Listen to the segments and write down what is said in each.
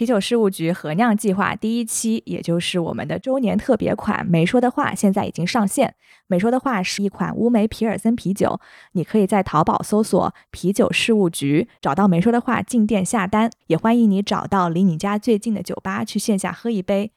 啤酒事务局合酿计划第一期，也就是我们的周年特别款“没说的话”，现在已经上线。“没说的话”是一款乌梅皮尔森啤酒，你可以在淘宝搜索“啤酒事务局”，找到“没说的话”进店下单。也欢迎你找到离你家最近的酒吧，去线下喝一杯。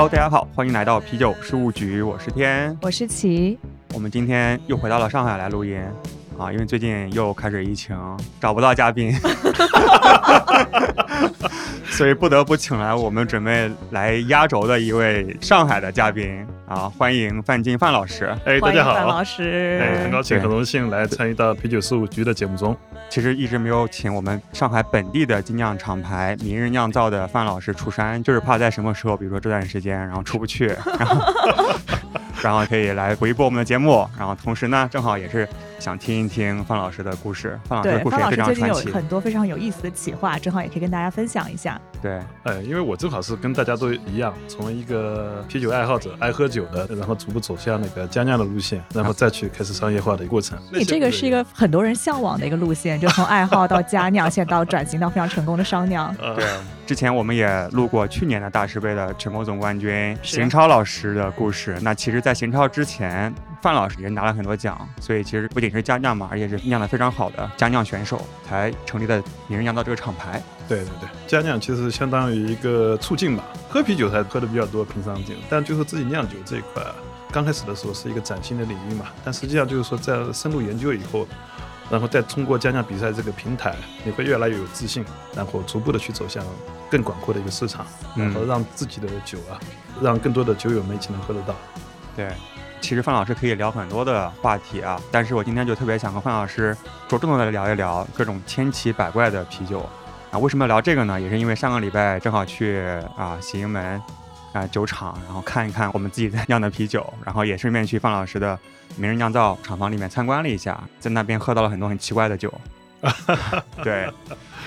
Hello，大家好，欢迎来到啤酒事务局，我是天，我是齐，我们今天又回到了上海来录音啊，因为最近又开始疫情，找不到嘉宾，所以不得不请来我们准备来压轴的一位上海的嘉宾啊，欢迎范进范老师。哎，大家好，范老师，哎，很高兴，很荣幸来参与到啤酒事务局的节目中。其实一直没有请我们上海本地的精酿厂牌明日酿造的范老师出山，就是怕在什么时候，比如说这段时间，然后出不去，然后 然后可以来回播我们的节目，然后同时呢，正好也是想听一听范老师的故事。范老师的故事也非常传奇，很多非常有意思的企划，正好也可以跟大家分享一下。对，呃，因为我正好是跟大家都一样，从一个啤酒爱好者、爱喝酒的，然后逐步走向那个佳酿的路线，然后再去开始商业化的一个过程。你这个是一个很多人向往的一个路线。就从爱好到家酿，现在到转型到非常成功的商酿。对，之前我们也录过去年的大师杯的全国总冠军邢超老师的故事。那其实，在邢超之前，范老师也拿了很多奖，所以其实不仅是家酿嘛，而且是酿的非常好的家酿选手，才成立的名人酿造这个厂牌。对对对，家酿其实相当于一个促进吧，喝啤酒还喝的比较多，平常酒，但就是自己酿酒这一块，刚开始的时候是一个崭新的领域嘛，但实际上就是说在深入研究以后。然后再通过家酿比赛这个平台，你会越来越有自信，然后逐步的去走向更广阔的一个市场，然后让自己的酒啊，让更多的酒友们一起能喝得到。对，其实范老师可以聊很多的话题啊，但是我今天就特别想和范老师着重的聊一聊各种千奇百怪的啤酒啊。为什么要聊这个呢？也是因为上个礼拜正好去啊喜盈门啊 酒厂，然后看一看我们自己在酿的啤酒，然后也顺便去范老师的。名人酿造厂房里面参观了一下，在那边喝到了很多很奇怪的酒，对，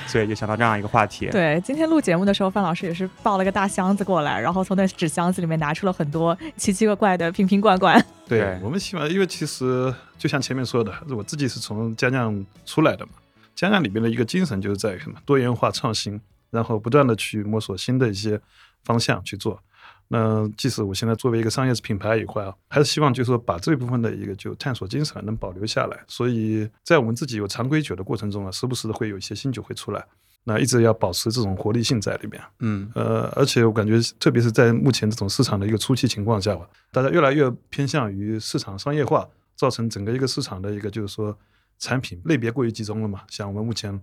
所以就想到这样一个话题。对，今天录节目的时候，范老师也是抱了个大箱子过来，然后从那纸箱子里面拿出了很多奇奇怪怪的瓶瓶罐罐。对我们希望，因为其实就像前面说的，我自己是从家酿出来的嘛，家酿里面的一个精神就是在于什么多元化创新，然后不断的去摸索新的一些方向去做。那即使我现在作为一个商业品牌以后啊，还是希望就是说把这部分的一个就探索精神能保留下来。所以在我们自己有常规酒的过程中啊，时不时的会有一些新酒会出来，那一直要保持这种活力性在里面。嗯，呃，而且我感觉，特别是在目前这种市场的一个初期情况下吧，大家越来越偏向于市场商业化，造成整个一个市场的一个就是说产品类别过于集中了嘛。像我们目前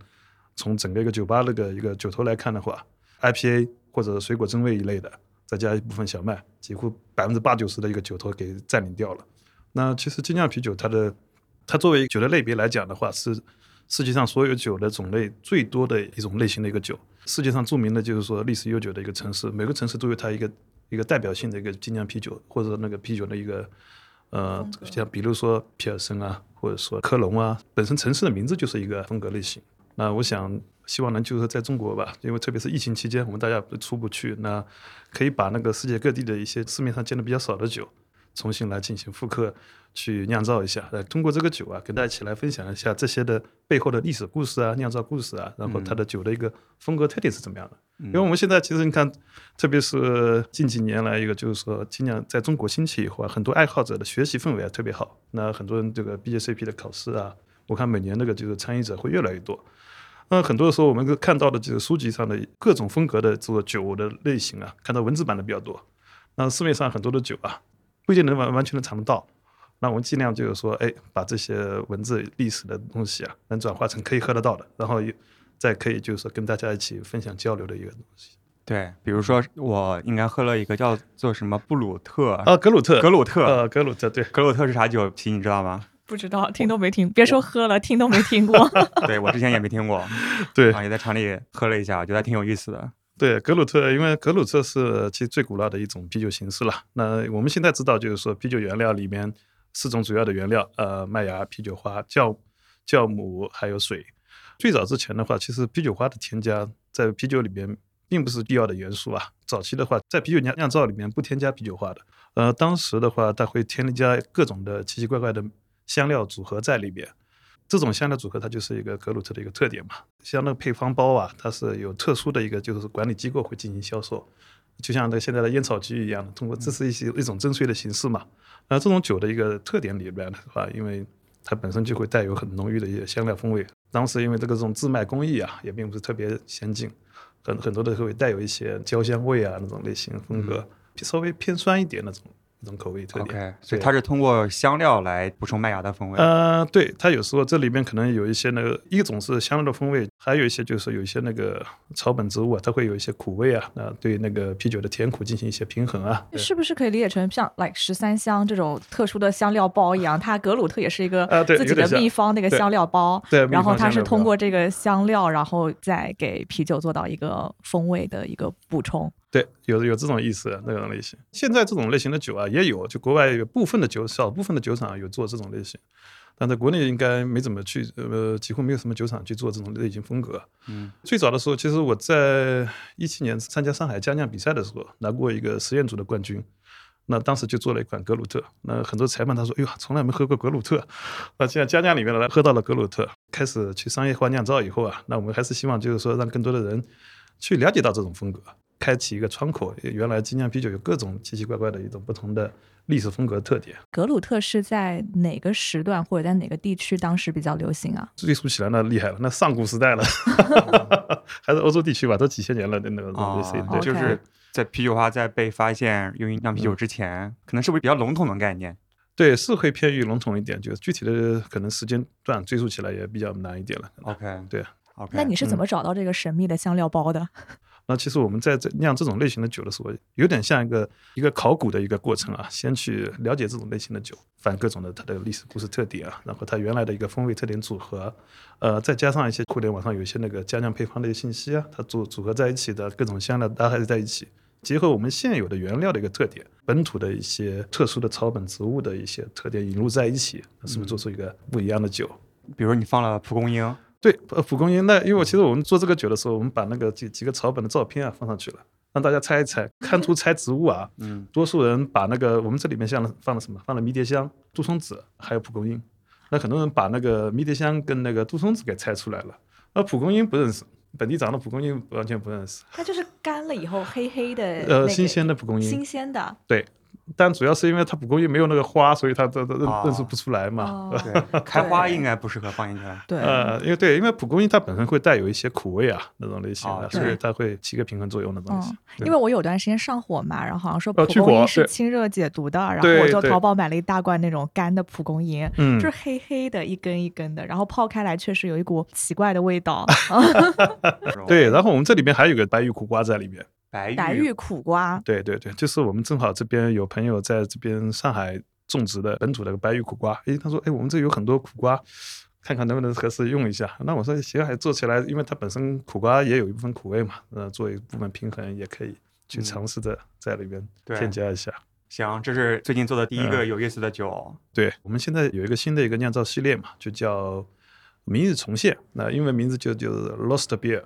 从整个一个酒吧那个一个酒头来看的话，IPA 或者水果增味一类的。再加一部分小麦，几乎百分之八九十的一个酒头给占领掉了。那其实精酿啤酒，它的它作为酒的类别来讲的话，是世界上所有酒的种类最多的一种类型的一个酒。世界上著名的就是说历史悠久的一个城市，每个城市都有它一个一个代表性的一个精酿啤酒，或者那个啤酒的一个呃，像比如说皮尔森啊，或者说科隆啊，本身城市的名字就是一个风格类型。那我想。希望能就是在中国吧，因为特别是疫情期间，我们大家出不去，那可以把那个世界各地的一些市面上见的比较少的酒，重新来进行复刻，去酿造一下。呃，通过这个酒啊，跟大家一起来分享一下这些的背后的历史故事啊，酿造故事啊，然后它的酒的一个风格特点是怎么样的？因为我们现在其实你看，特别是近几年来一个就是说今年在中国兴起以后啊，很多爱好者的学习氛围啊特别好。那很多人这个 BJCP 的考试啊，我看每年那个就是参与者会越来越多。那很多的时候，我们看到的就是书籍上的各种风格的这个酒的类型啊，看到文字版的比较多。那市面上很多的酒啊，不一定能完完全的尝得到。那我们尽量就是说，哎，把这些文字历史的东西啊，能转化成可以喝得到的，然后再可以就是说跟大家一起分享交流的一个东西。对，比如说我应该喝了一个叫做什么布鲁特啊，格鲁特，格鲁特，呃，格鲁特，对，格鲁特是啥酒？皮你知道吗？不知道，听都没听，别说喝了，听都没听过。对我之前也没听过，对，啊，也在厂里喝了一下，觉得挺有意思的。对，格鲁特，因为格鲁特是其实最古老的一种啤酒形式了。那我们现在知道，就是说啤酒原料里面四种主要的原料，呃，麦芽、啤酒花、酵酵母还有水。最早之前的话，其实啤酒花的添加在啤酒里面并不是必要的元素啊。早期的话，在啤酒酿酿造里面不添加啤酒花的。呃，当时的话，它会添加各种的奇奇怪怪的香料组合在里边。这种香料组合它就是一个格鲁特的一个特点嘛。像那个配方包啊，它是有特殊的一个就是管理机构会进行销售，就像那个现在的烟草局一样的，通过这是一些一种征税的形式嘛。那这种酒的一个特点里边的话，因为它本身就会带有很浓郁的一些香料风味。当时因为这个这种制麦工艺啊，也并不是特别先进，很很多的会带有一些焦香味啊那种类型风格，稍微偏酸一点那种。一种口味特点，OK，所以它是通过香料来补充麦芽的风味。呃，对，它有时候这里面可能有一些那个，一种是香料的风味，还有一些就是有一些那个草本植物啊，它会有一些苦味啊，那对那个啤酒的甜苦进行一些平衡啊。是不是可以理解成像 like 十三香这种特殊的香料包一样？它格鲁特也是一个自己的秘方那个香料包，对，然后它是通过这个香料，然后再给啤酒做到一个风味的一个补充。对，有有这种意思，那种类型。现在这种类型的酒啊，也有，就国外有部分的酒，少部分的酒厂有做这种类型，但在国内应该没怎么去，呃，几乎没有什么酒厂去做这种类型风格。嗯，最早的时候，其实我在一七年参加上海佳酿比赛的时候，拿过一个实验组的冠军。那当时就做了一款格鲁特。那很多裁判他说：“哎呦，从来没喝过格鲁特。”那现在佳酿里面来喝到了格鲁特，开始去商业化酿造以后啊，那我们还是希望就是说让更多的人去了解到这种风格。开启一个窗口，原来精酿啤酒有各种奇奇怪怪的一种不同的历史风格特点。格鲁特是在哪个时段或者在哪个地区当时比较流行啊？追溯起来那厉害了，那上古时代了，还是欧洲地区吧，都几千年了的那个东西。对，就是在啤酒花在被发现用于酿啤酒之前，可能是不是比较笼统的概念？对，是会偏于笼统一点，就是具体的可能时间段追溯起来也比较难一点了。OK，对，OK。那你是怎么找到这个神秘的香料包的？那其实我们在这酿这种类型的酒的时候，有点像一个一个考古的一个过程啊，先去了解这种类型的酒，反各种的它的历史故事特点啊，然后它原来的一个风味特点组合，呃，再加上一些互联网上有一些那个佳酿配方的信息啊，它组组合在一起的各种香料搭配在一起，结合我们现有的原料的一个特点，本土的一些特殊的草本植物的一些特点引入在一起，是不是做出一个不一样的酒？比如你放了蒲公英。对，呃，蒲公英那，因为我其实我们做这个酒的时候，我们把那个几几个草本的照片啊放上去了，让大家猜一猜，看图猜植物啊。嗯。多数人把那个我们这里面像放了什么？放了迷迭香、杜松子，还有蒲公英。那很多人把那个迷迭香跟那个杜松子给猜出来了，而蒲公英不认识，本地长的蒲公英完全不认识。它就是干了以后黑黑的。呃，新鲜的蒲公英。新鲜的。对。但主要是因为它蒲公英没有那个花，所以它都都认认识不出来嘛。对，开花应该不适合放进去。对，呃，因为对，因为蒲公英它本身会带有一些苦味啊，那种类型的，所以它会起个平衡作用的东西。因为我有段时间上火嘛，然后好像说蒲公英是清热解毒的，然后我就淘宝买了一大罐那种干的蒲公英，就是黑黑的一根一根的，然后泡开来确实有一股奇怪的味道。对，然后我们这里面还有个白玉苦瓜在里面。白玉苦瓜，对对对，就是我们正好这边有朋友在这边上海种植的本土的白玉苦瓜，诶，他说，诶，我们这有很多苦瓜，看看能不能合适用一下。那我说行，还做起来，因为它本身苦瓜也有一部分苦味嘛，呃，做一部分平衡也可以去尝试着在里边添加一下。行，这是最近做的第一个有意思的酒。对，我们现在有一个新的一个酿造系列嘛，就叫明日重现，那英文名字就就是 Lost Beer，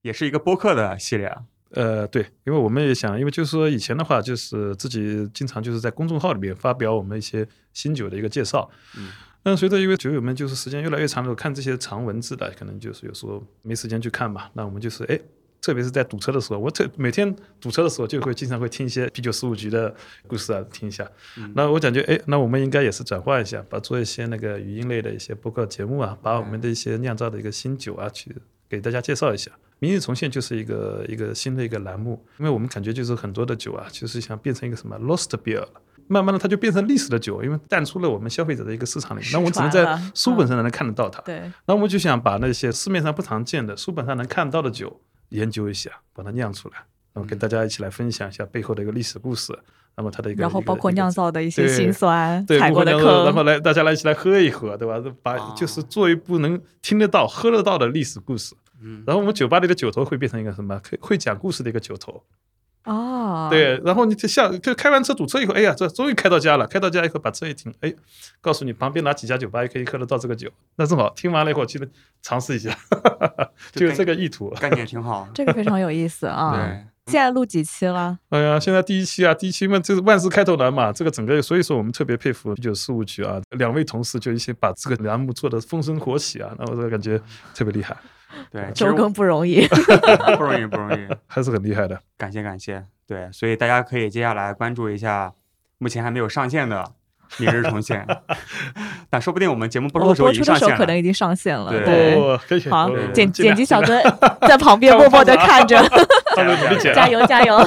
也是一个播客的系列啊。呃，对，因为我们也想，因为就是说以前的话，就是自己经常就是在公众号里面发表我们一些新酒的一个介绍。嗯。但随着因为酒友们就是时间越来越长了，看这些长文字的，可能就是有时候没时间去看嘛。那我们就是哎，特别是在堵车的时候，我特每天堵车的时候就会经常会听一些啤酒十五局的故事啊，听一下。那我感觉哎，那我们应该也是转换一下，把做一些那个语音类的一些播客节目啊，把我们的一些酿造的一个新酒啊，去给大家介绍一下。明日重现就是一个一个新的一个栏目，因为我们感觉就是很多的酒啊，就是想变成一个什么 lost beer 了，慢慢的它就变成历史的酒，因为淡出了我们消费者的一个市场里，那我们只能在书本上才能看得到它。对，那我们就想把那些市面上不常见的、书本上能看到的酒研究一下，把它酿出来，然后跟大家一起来分享一下背后的一个历史故事，那么它的一个，然后包括酿造的一些辛酸，对，踩过的坑，然后来大家来一起来喝一喝，对吧？把就是做一部能听得到、喝得到的历史故事。嗯，然后我们酒吧里的酒头会变成一个什么？会会讲故事的一个酒头，哦，，对，然后你就下就开完车堵车以后，哎呀，这终于开到家了。开到家以后把车一停，哎，告诉你旁边哪几家酒吧也可以喝得到这个酒。那正好听完了以后，去尝试一下，就是这个意图。概念挺好这个非常有意思啊。对，现在录几期了？哎呀，现在第一期啊，第一期嘛，这是万事开头难嘛，这个整个，所以说我们特别佩服啤酒事务局啊，两位同事就一起把这个栏目做得风生火起啊，那我这个感觉特别厉害，对，周更 不容易。不容易，不容易。还是很厉害的。感谢感谢，对，所以大家可以接下来关注一下目前还没有上线的《明日重现》，但说不定我们节目播出的时候播出的时候已经上线了。可能已经上线了。对好，剪剪辑小哥在旁边默默的看着，加油加油！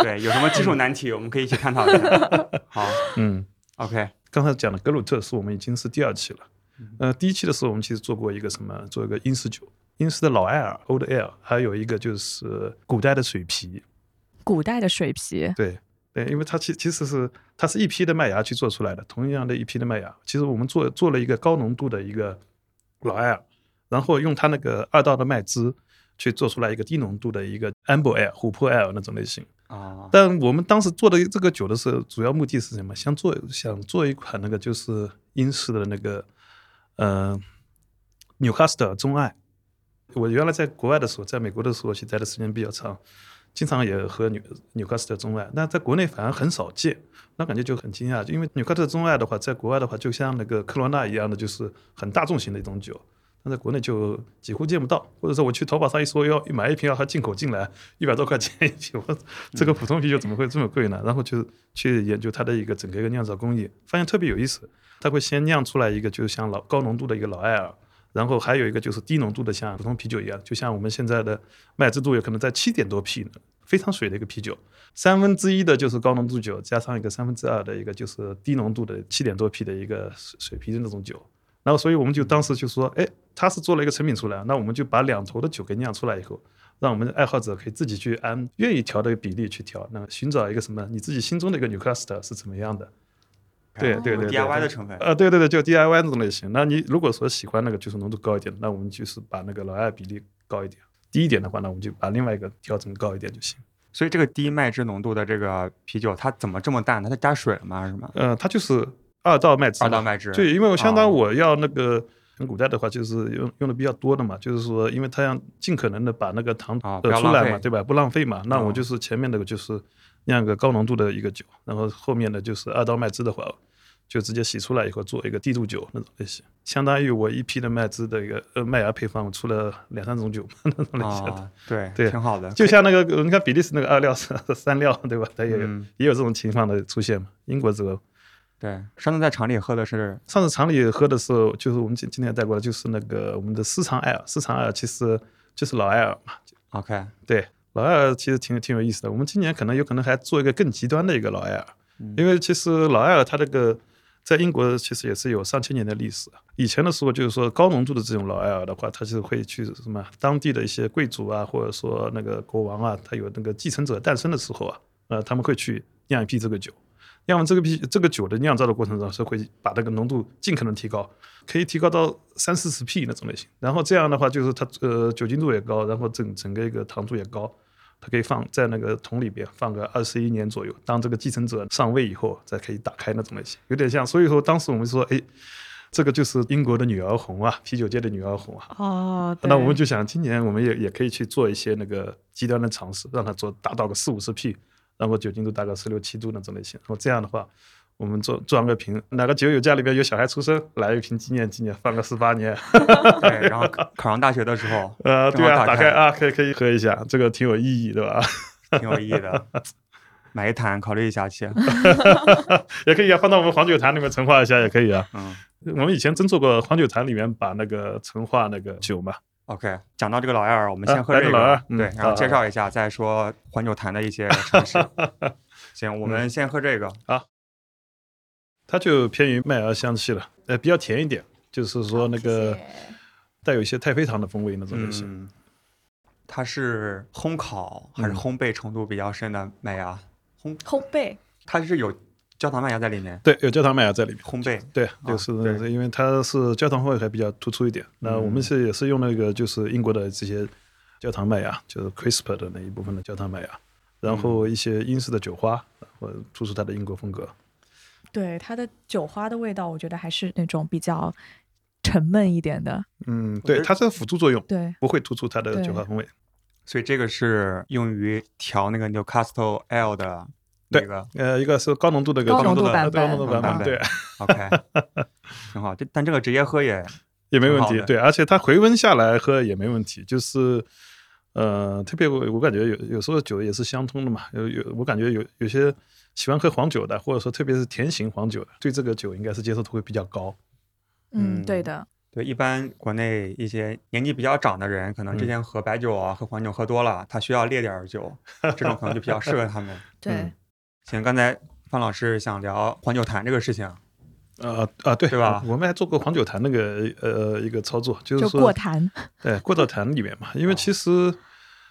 对，有什么技术难题，我们可以一起探讨一下。好嗯。，OK，刚才讲的格鲁特是我们已经是第二期了。嗯呃，第一期的时候我们其实做过一个什么，做一个英式酒，英式的老艾尔 （Old Ale），还有一个就是古代的水皮。古代的水皮，对对，因为它其其实是它是一批的麦芽去做出来的，同样的一批的麦芽，其实我们做做了一个高浓度的一个老艾尔，然后用它那个二道的麦汁去做出来一个低浓度的一个 Amber Ale 琥珀 Ale 那种类型。啊，但我们当时做的这个酒的时候，主要目的是什么？想做想做一款那个就是英式的那个，呃，纽卡斯特中艾。我原来在国外的时候，在美国的时候，其实待的时间比较长，经常也喝纽纽卡斯特中外。那在国内反而很少见，那感觉就很惊讶，因为纽卡斯特中外的话，在国外的话，就像那个科罗娜一样的，就是很大众型的一种酒。但在国内就几乎见不到，或者说我去淘宝上一说要买一瓶要它进口进来 一百多块钱一瓶，我这个普通啤酒怎么会这么贵呢？然后就去研究它的一个整个一个酿造工艺，发现特别有意思。它会先酿出来一个就是像老高浓度的一个老艾尔，然后还有一个就是低浓度的像普通啤酒一样，就像我们现在的麦汁度有可能在七点多 P，非常水的一个啤酒。三分之一的就是高浓度酒，加上一个三分之二的一个就是低浓度的七点多 P 的一个水水啤的那种酒。然后，所以我们就当时就说，哎，他是做了一个成品出来，那我们就把两头的酒给酿出来以后，让我们的爱好者可以自己去按愿意调的比例去调，那寻找一个什么你自己心中的一个 New caste 是怎么样的。对对对对，DIY 的成分。呃，对对对，就 DIY 那种类型。那你如果说喜欢那个就是浓度高一点，那我们就是把那个老艾比例高一点；低一点的话，那我们就把另外一个调整高一点就行。所以这个低麦汁浓度的这个啤酒，它怎么这么淡呢？它加水了吗？还是什么？呃，它就是二道麦汁，二道麦汁。对，因为我相当哦我要那个很古代的话，就是用用的比较多的嘛，就是说，因为它要尽可能的把那个糖啊不呃出来嘛，对吧？不浪费嘛。那我哦就是前面那个就是酿个高浓度的一个酒，然后后面的就是二道麦汁的话，就直接洗出来以后做一个低度酒那种类型，相当于我一批的麦汁的一个呃麦芽配方，我出了两三种酒 那种类型的。啊，对，对挺好的。就像那个，你看比利时那个二料三料，对吧？它也有、嗯也有这种情况的出现嘛。英国这个对，上次在厂里喝的是上次厂里喝的时候，就是我们今今天也带过来，就是那个我们的私藏艾尔，私藏艾尔其实就是老艾尔嘛。OK，对，老艾尔其实挺挺有意思的。我们今年可能有可能还做一个更极端的一个老艾尔，嗯因为其实老艾尔它这个在英国其实也是有上千年的历史。以前的时候就是说高浓度的这种老艾尔的话，它是会去什么当地的一些贵族啊，或者说那个国王啊，他有那个继承者诞生的时候啊，呃，他们会去酿一批这个酒。酿完这个啤这个酒的酿造的过程中，是会把这个浓度尽可能提高，可以提高到三四十 P 那种类型。然后这样的话，就是它呃酒精度也高，然后整整个一个糖度也高，它可以放在那个桶里边放个二十一年左右。当这个继承者上位以后，再可以打开那种类型，有点像。所以说当时我们说，哎，这个就是英国的女儿红啊，啤酒界的女儿红啊。哦，那我们就想，今年我们也也可以去做一些那个极端的尝试，让它做达到个四五十 P，然后酒精度大概十六七度那种类型。然后这样的话，我们做装个瓶，哪个酒友家里边有小孩出生，来一瓶纪念纪念，放个十八年。对，然后考考上大学的时候，呃，对啊，打开打开啊，可以可以喝一下，这个挺有意义，对吧？挺有意义的。买一坛考虑一下去。也可以啊，放到我们黄酒坛里面陈化一下也可以啊。嗯我们以前真做过黄酒坛里面把那个陈化那个酒嘛，，OK，讲到这个老艾尔，我们啊先喝这个，对，然后介绍一下，再说环球坛的一些尝试。行，我们先喝这个啊。它就偏于麦芽香气了，呃，比较甜一点，就是说那个带有一些太妃糖的风味那种类型。嗯，它是烘烤还是嗯烘焙程度比较深的麦芽？烘，烘焙它是有焦糖麦芽在里面，对，有焦糖麦芽在里面。烘焙。对，就是、啊对因为它是焦糖味还比较突出一点。那我们嗯是也是用那个就是英国的这些焦糖麦芽，就是 CRISPR 的那一部分的焦糖麦芽。然后一些英式的酒花，或者突出它的英国风格。对它的酒花的味道，我觉得还是那种比较沉闷一点的。嗯，对，它是辅助作用，对，不会突出它的酒花风味。所以这个是用于调那个 Newcastle Ale 的那对个呃，一个是高浓度的一个高浓度的版本高浓度版版本对，OK，挺好。这但这个直接喝也 也没问。题对，而且它回温下来喝也没问题，就是。呃，特别我我感觉有有时候酒也是相通的嘛，有有我感觉有有些喜欢喝黄酒的，或者说特别是甜型黄酒的，对这个酒应该是接受度会比较高。嗯，嗯对的，对，一般国内一些年纪比较长的人，可能之嗯前喝白酒啊、喝黄酒喝多了，他需要烈点儿酒，这种可能就比较适合他们。对嗯，行，刚才范老师想聊黄酒坛这个事情，呃啊，对对吧我们还做过黄酒坛那个呃一个操作，就是过坛。对，过到坛里面嘛，因为哦其实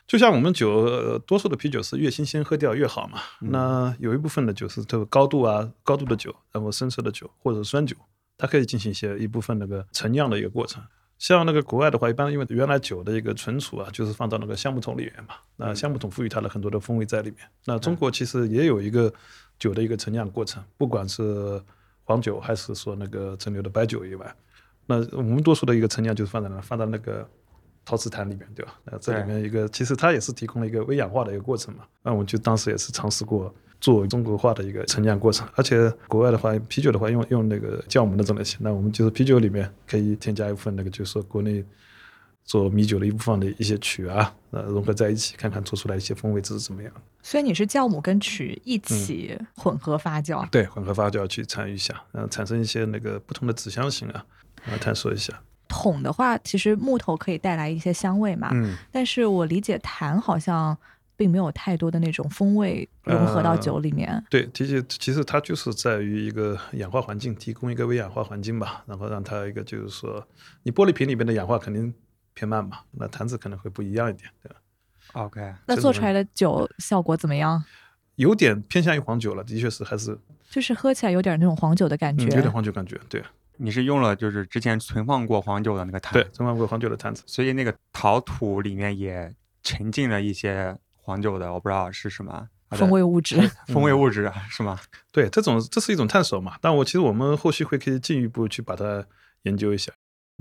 就像我们酒，呃多数的啤酒是越新鲜喝掉越好嘛。嗯那有一部分的酒是特别高度啊、高度的酒，然后深色的酒或者是酸酒，它可以进行一些一部分那个陈酿的一个过程。像那个国外的话，一般因为原来酒的一个存储啊，就是放到那个橡木桶里面嘛。那嗯橡木桶赋予它的很多的风味在里面。那中国其实也有一个酒的一个陈酿过程，不管是黄酒还是说那个蒸馏的白酒以外，那我们多数的一个陈酿就是放在那放在那个陶瓷坛里面，对吧？那这里面一个其实它也是提供了一个微氧化的一个过程嘛。那我们就当时也是尝试过做中国化的一个陈酿过程，而且国外的话，啤酒的话用用那个酵母那种类型，那我们就是啤酒里面可以添加一部分那个就是说国内做米酒的一部分的一些曲啊，呃融合在一起，看看做出来一些风味值是怎么样。所以你是酵母跟曲一起混合发酵。对，混合发酵去参与一下，嗯、产生一些那个不同的指向性啊，啊，探索一下。桶的话，其实木头可以带来一些香味嘛，嗯，但是我理解坛好像并没有太多的那种风味融合到酒里面。对，其实其实它就是在于一个氧化环境，提供一个微氧化环境吧，然后让它一个就是说，你玻璃瓶里边的氧化肯定偏慢嘛，那坛子可能会不一样一点，对吧？OK，那做出来的酒效果怎么样？有点偏向于黄酒了，的确是还是、就是喝起来有点那种黄酒的感觉。嗯、有点黄酒感觉，对你是用了就是之前存放过黄酒的那个坛，对，，存放过黄酒的坛子。所以那个陶土里面也沉浸了一些黄酒的，我不知道是什么风味物质。风味物质是吗？对，这种这是一种探索嘛。但我其实我们后续会可以进一步去把它研究一下。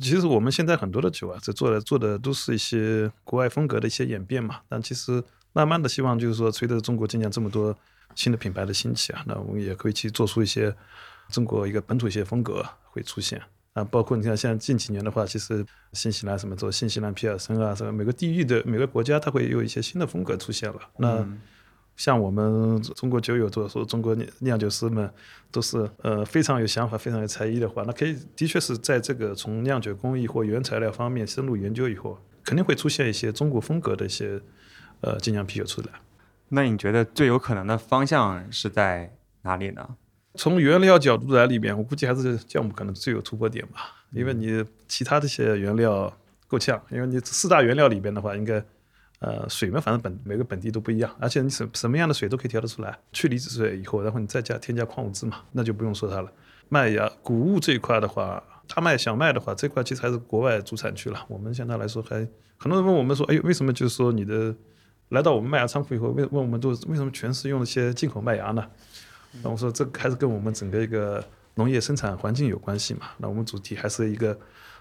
其实我们现在很多的酒啊，这做的做的都是一些国外风格的一些演变嘛。但其实慢慢的希望就是说，随着中国今年这么多新的品牌的兴起啊，那我们也可以去做出一些中国一个本土一些风格会出现。啊，包括你看，像近几年的话，其实新西兰什么做新西兰皮尔森啊，什么每个地域的每个国家，它会有一些新的风格出现了。那嗯像我们中国酒友或者说中国酿酿酒师们，都是呃非常有想法、非常有才艺的话，那可以的确是在这个从酿酒工艺或原材料方面深入研究以后，肯定会出现一些中国风格的一些呃精酿啤酒出来。那你觉得最有可能的方向是在哪里呢？从原料角度来里边，我估计还是酵母可能最有突破点吧，因为你其他的一些原料够呛，因为你四大原料里边的话，应该呃水嘛，反正本每个本地都不一样，而且你什什么样的水都可以调得出来，去离子水以后，然后你再加添加矿物质嘛，那就不用说它了。麦芽、谷物这一块的话，大麦、小麦的话，这块其实还是国外主产区了。我们相对来说还很多人问我们说，哎，为什么就是说你的来到我们麦芽仓库以后，问问我们都为什么全是用一些进口麦芽呢？那我说这还是跟我们整个一个农业生产环境有关系嘛。那我们主题还是一个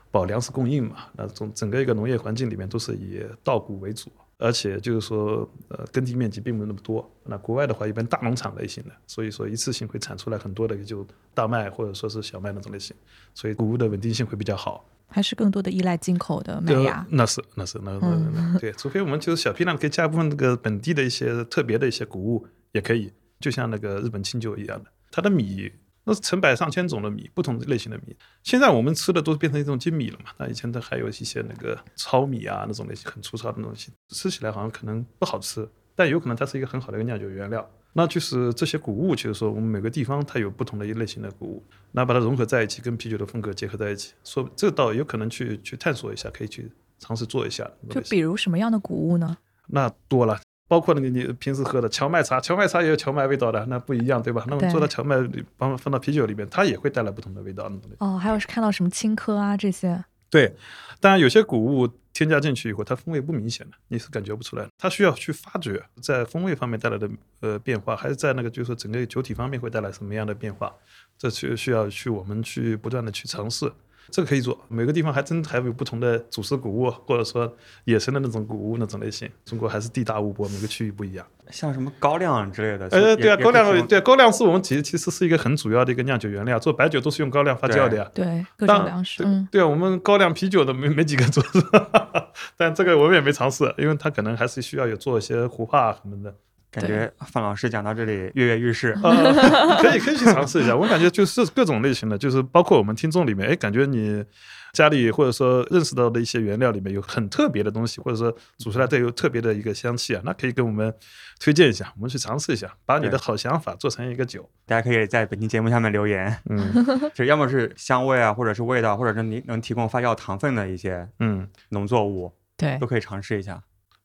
保粮食供应嘛。那从整个一个农业环境里面都是以稻谷为主，而且就是说呃耕地面积并没有那么多。那国外的话一般大农场类型的，所以说一次性会产出来很多的就大麦或者说是小麦那种类型，所以谷物的稳定性会比较好。还是更多的依赖进口的麦芽。那是那是那那那那对，除非我们就是小批量可以加一部分这个本地的一些特别的一些谷物也可以，就像那个日本清酒一样的，它的米那是成百上千种的米，不同类型的米。现在我们吃的都变成一种精米了嘛，那以前的还有一些那个糙米啊那种类型很粗糙的东西，吃起来好像可能不好吃，但有可能它是一个很好的一个酿酒原料。那就是这些谷物，就是说我们每个地方它有不同的一类型的谷物，那把它融合在一起，跟啤酒的风格结合在一起，说这倒有可能去去探索一下，可以去尝试做一下。就比如什么样的谷物呢？那多了，包括那个你平时喝的荞麦茶，荞麦茶也有荞麦味道的，那不一样，对吧？那么做到荞麦里，放放到啤酒里面，它也会带来不同的味道。哦，还有是看到什么青稞啊这些。对，当然有些谷物添加进去以后，它风味不明显的，你是感觉不出来的。它需要去发掘在风味方面带来的呃变化，还是在那个就是说整个酒体方面会带来什么样的变化，这需需要去我们去不断的去尝试。这个可以做，每个地方还真还有不同的主食谷物，或者说野生的那种谷物那种类型。中国还是地大物博，每个区域不一样。像什么高粱之类的，呃，对啊，高粱，对对高粱是我们其实其实是一个很主要的一个酿酒原料，做白酒都是用高粱发酵的呀。对，各当种粮食，对嗯，对啊，我们高粱啤酒的没没几个做，是 吧但这个我们也没尝试，因为它可能还是需要有做一些糊化什么的。感觉范老师讲到这里跃跃欲试。呃，可以可以去尝试一下。我感觉就是各种类型的，就是包括我们听众里面，哎，感觉你家里或者说认识到的一些原料里面有很特别的东西，或者说煮出来带有特别的一个香气啊，那可以给我们推荐一下，我们去尝试一下，把你的好想法做成一个酒。大家可以在本期节目下面留言，嗯 就要么是香味啊，或者是味道，或者是你能提供发酵糖分的一些嗯。农作物，对都，可以尝试一下。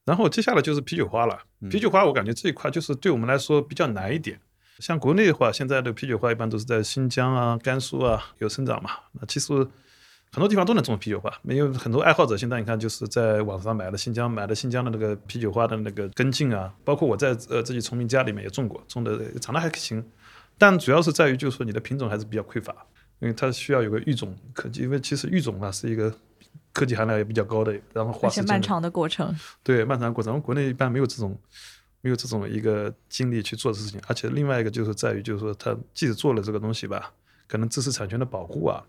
然后接下来就是啤酒花了。嗯啤酒花我感觉这一块就是对我们来说比较难一点。像国内的话，现在的啤酒花一般都是在新疆啊、甘肃啊有生长嘛。那其实很多地方都能种啤酒花，没有很多爱好者现在你看就是在网上买了新疆买了新疆的那个啤酒花的那个根茎啊，包括我在呃自己崇明家里面也种过，种的长得还行。但主要是在于就是说你的品种还是比较匮乏，因为它需要有个育种科技，因为其实育种啊是一个科技含量也比较高的，然后花而且时间的漫长的过程，对漫长的过程，我们国内一般没有这种没有这种一个精力去做的事情，而且另外一个就是在于，就是说他即使做了这个东西吧，可能知识产权的保护啊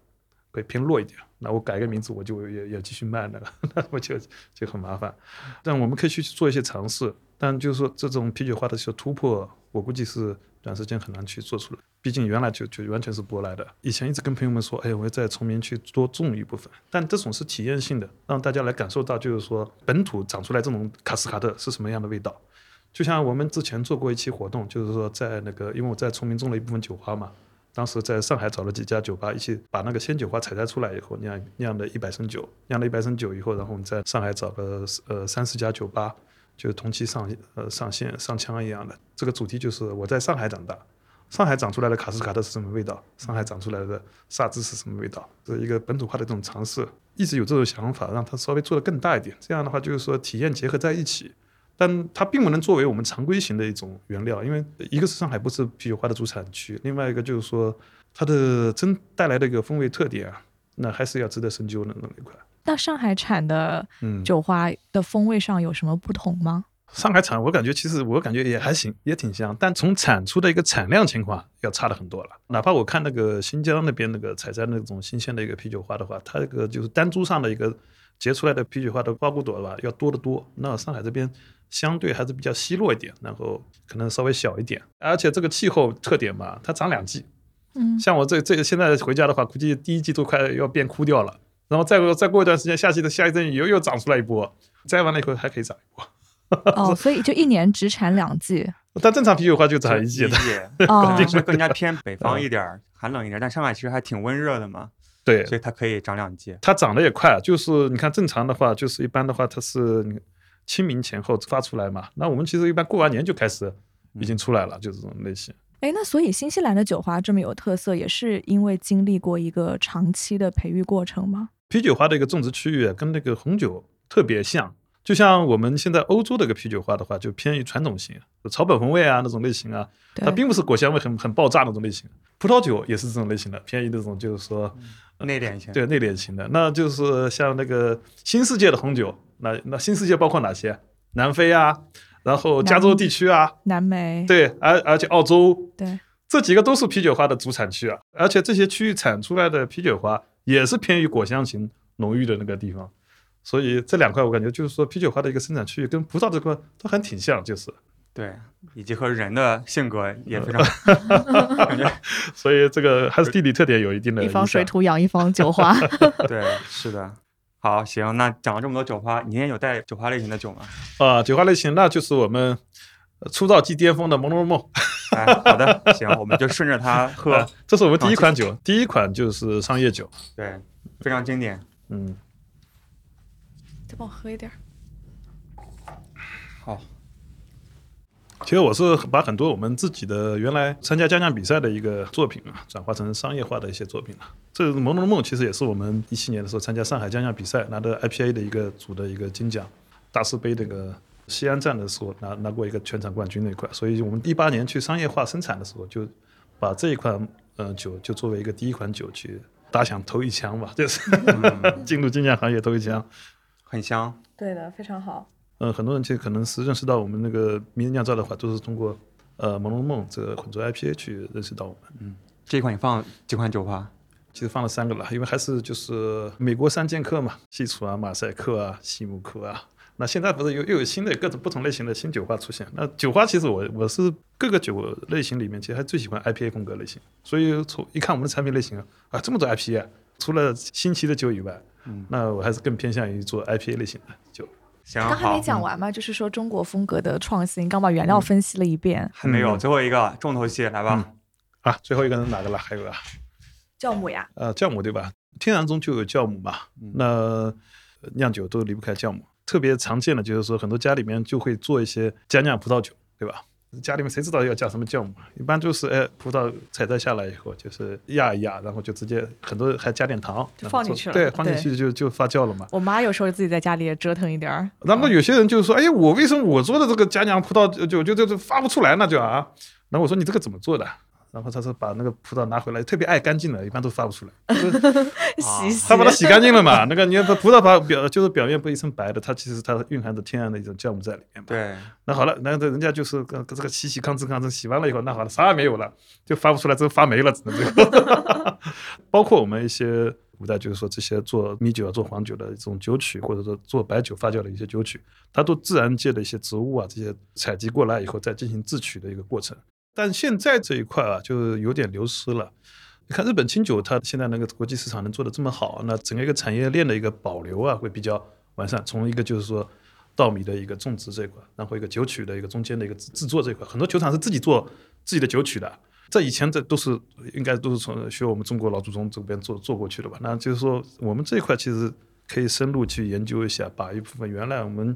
会偏弱一点。那我改个名字，我就也也继续卖那个，那我就就很麻烦。但我们可以去做一些尝试，但就是说这种啤酒花的小突破，我估计是短时间很难去做出来。毕竟原来就就完全是舶来的。以前一直跟朋友们说，哎，我要在崇明去多种一部分，但这种是体验性的，让大家来感受到，就是说本土长出来这种卡斯卡特是什么样的味道。就像我们之前做过一期活动，就是说在那个，因为我在崇明种了一部分酒花嘛，当时在上海找了几家酒吧，一起把那个鲜酒花采摘出来以后，酿酿的一百升酒，酿了一百升酒以后，然后我们在上海找个呃三四家酒吧，就同期上呃上线上枪一样的。这个主题就是我在上海长大，上海长出来的卡斯卡特是什么味道？上海长出来的萨兹是什么味道？这一个本土化的这种尝试，一直有这种想法，让它稍微做得更大一点。这样的话，就是说体验结合在一起。但它并不能作为我们常规型的一种原料，因为一个是上海不是啤酒花的主产区，另外一个就是说它的真带来的一个风味特点啊，那还是要值得深究的那么一块。那上海产的嗯，酒花的风味上有什么不同吗？上海产，我感觉其实我感觉也还行，也挺香，但从产出的一个产量情况要差的很多了。哪怕我看那个新疆那边那个采摘那种新鲜的一个啤酒花的话，它这个就是单株上的一个结出来的啤酒花的花骨朵吧，要多得多。那上海这边相对还是比较稀落一点，然后可能稍微小一点，而且这个气候特点嘛，它长两季。嗯，像我这这现在回家的话，估计第一季都快要变枯掉了，然后再过再过一段时间，夏季的下一阵雨又又长出来一波，摘完了以后还可以长一波。哦，所以就一年只产两季。但正常啤酒花就长一季季的，哦 可能是更加偏北方一点儿，寒冷一点儿，但上海其实还挺温热的嘛，对，所以它可以长两季。它长得也快，就是你看正常的话，就是一般的话，它是你清明前后发出来嘛。那我们其实一般过完年就开始已经出来了，就这种类型。哎，那所以新西兰的酒花这么有特色，也是因为经历过一个长期的培育过程吗？啤酒花的一个种植区域啊跟那个红酒特别像，就像我们现在欧洲的一个啤酒花的话，就偏于传统型，草本风味啊那种类型啊，它，并不是果香味很很爆炸那种类型。葡萄酒也是这种类型的，偏于那种就是说内敛型，对内敛型的。那就是像那个新世界的红酒，那那新世界包括哪些？南非啊，然后加州地区啊，南美，对，而而且澳洲对这几个都是啤酒花的主产区啊，而且这些区域产出来的啤酒花也是偏于果香型浓郁的那个地方，所以这两块我感觉就是说啤酒花的一个生产区域跟葡萄这块都很挺像，就是，对，以及和人的性格也非常感觉，所以这个还是地理特点有一定的一方水土养一方酒花。对，是的。好，行，那讲了这么多酒花，你今天有带酒花类型的酒吗？啊。酒花类型那就是我们呃出道即巅峰的朦胧梦，哎，好的，行，我们就顺着它 喝啊，这是我们第一款酒，第一款就是商业酒，对，非常经典。嗯，再帮我喝一点。好，其实我是把很多我们自己的原来参加家酿比赛的一个作品啊，转化成商业化的一些作品了。这《朦胧的梦》其实也是我们一七年的时候参加上海家酿比赛拿的 IPA 的一个组的一个金奖，大师杯那个西安站的时候拿拿过一个全场冠军那一块。所以我们一八年去商业化生产的时候，就把这一款呃酒就作为一个第一款酒去打响头一枪吧，就是进入精酿行业头一枪。很香。对的，非常好。嗯，很多人其实可能是认识到我们那个迷人酿造的话，都是通过呃《朦胧梦》这个混浊 IPA 去认识到我们。嗯这一款你放几款酒吧？其实放了三个了，因为还是就是美国三剑客嘛，西楚啊、马赛克啊、西姆克啊。那现在不是又又有新的各种不同类型的新酒花出现？那酒花其实我我是各个酒类型里面，其实还最喜欢 IPA 风格类型。所以从一看我们的产品类型啊，啊这么多 IPA，、啊、除了新奇的酒以外，嗯那我还是更偏向于做 IPA 类型的酒。行，刚还没，讲完嘛，就是说中国风格的创新，刚把原料分析了一遍。还没有嗯最后一个重头戏，来吧。啊，最后一个是哪个了？还有啊，酵母呀，呃，酵母对吧？天然中就有酵母嘛，那呃酿酒都离不开酵母。特别常见的就是说，很多家里面就会做一些加酿葡萄酒，对吧？家里面谁知道要加什么酵母？一般就是哎，葡萄采摘下来以后，就是压一压，然后就直接很多还加点糖，就放进去了对，放进去就就发酵了嘛。我妈有时候自己在家里也折腾一点儿。然后有些人就说：“哎，我为什么我做的这个加酿葡萄酒就就就发不出来呢？就啊。”然后我说：“你这个怎么做的？”然后他说：“把那个葡萄拿回来，特别爱干净的，一般都发不出来。洗洗，他把它洗干净了嘛？那个你要把葡萄把表就是表面不一层白的，它其实它蕴含着天然的一种酵母在里面嘛。对，那好了，那这人家就是跟跟这个洗洗吭哧吭哧洗完了以后，那好了，啥也没有了，就发不出来，只有发霉了，只能最后。包括我们一些古代就是说这些做米酒啊、做黄酒的这种酒曲，或者说做白酒发酵的一些酒曲，它都自然界的一些植物啊这些采集过来以后再进行制取的一个过程。但现在这一块啊，就有点流失了。你看日本清酒，它现在那个国际市场能做得这么好，那整个一个产业链的一个保留啊，会比较完善。从一个就是说稻米的一个种植这一块，然后一个酒曲的一个中间的一个制制作这一块，很多酒厂是自己做自己的酒曲的。在以前，这都是应该都是从学我们中国老祖宗这边做做过去的吧？那就是说，我们这一块其实可以深入去研究一下，把一部分原来我们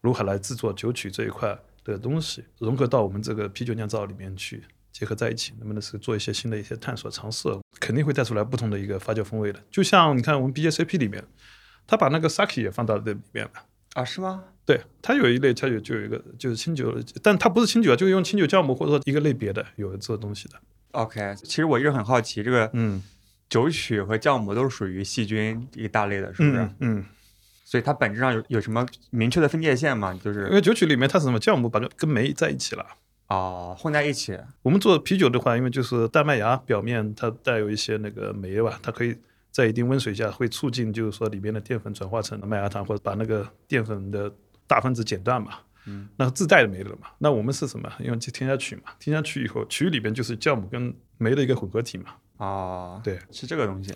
如何来制作酒曲这一块的东西融合到我们这个啤酒酿造里面去，结合在一起，能不能是做一些新的一些探索尝试，肯定会带出来不同的一个发酵风味的。就像你看我们 BJCP 里面，他把那个 sake 也放到这里面了。啊，是吗？对，它有一类，它有就有一个就是清酒，但它不是清酒啊，就是用清酒酵母或者说一个类别的有这东西的。OK，其实我一直很好奇，这个嗯酒曲和酵母都是属于细菌一大类的，是不是？嗯嗯，所以它本质上有有什么明确的分界线吗？就是因为酒曲里面它是什么酵母把跟酶在一起了。哦，混在一起。我们做啤酒的话，因为就是大麦芽表面它带有一些那个酶吧，它可以在一定温水下会促进，就是说里面的淀粉转化成麦芽糖，或者把那个淀粉的大分子剪断嘛。嗯，那自带的酶了嘛？那我们是什么？因为就添加曲嘛，添加曲以后，曲里边就是酵母跟酶的一个混合体嘛。哦，对，是这个东西。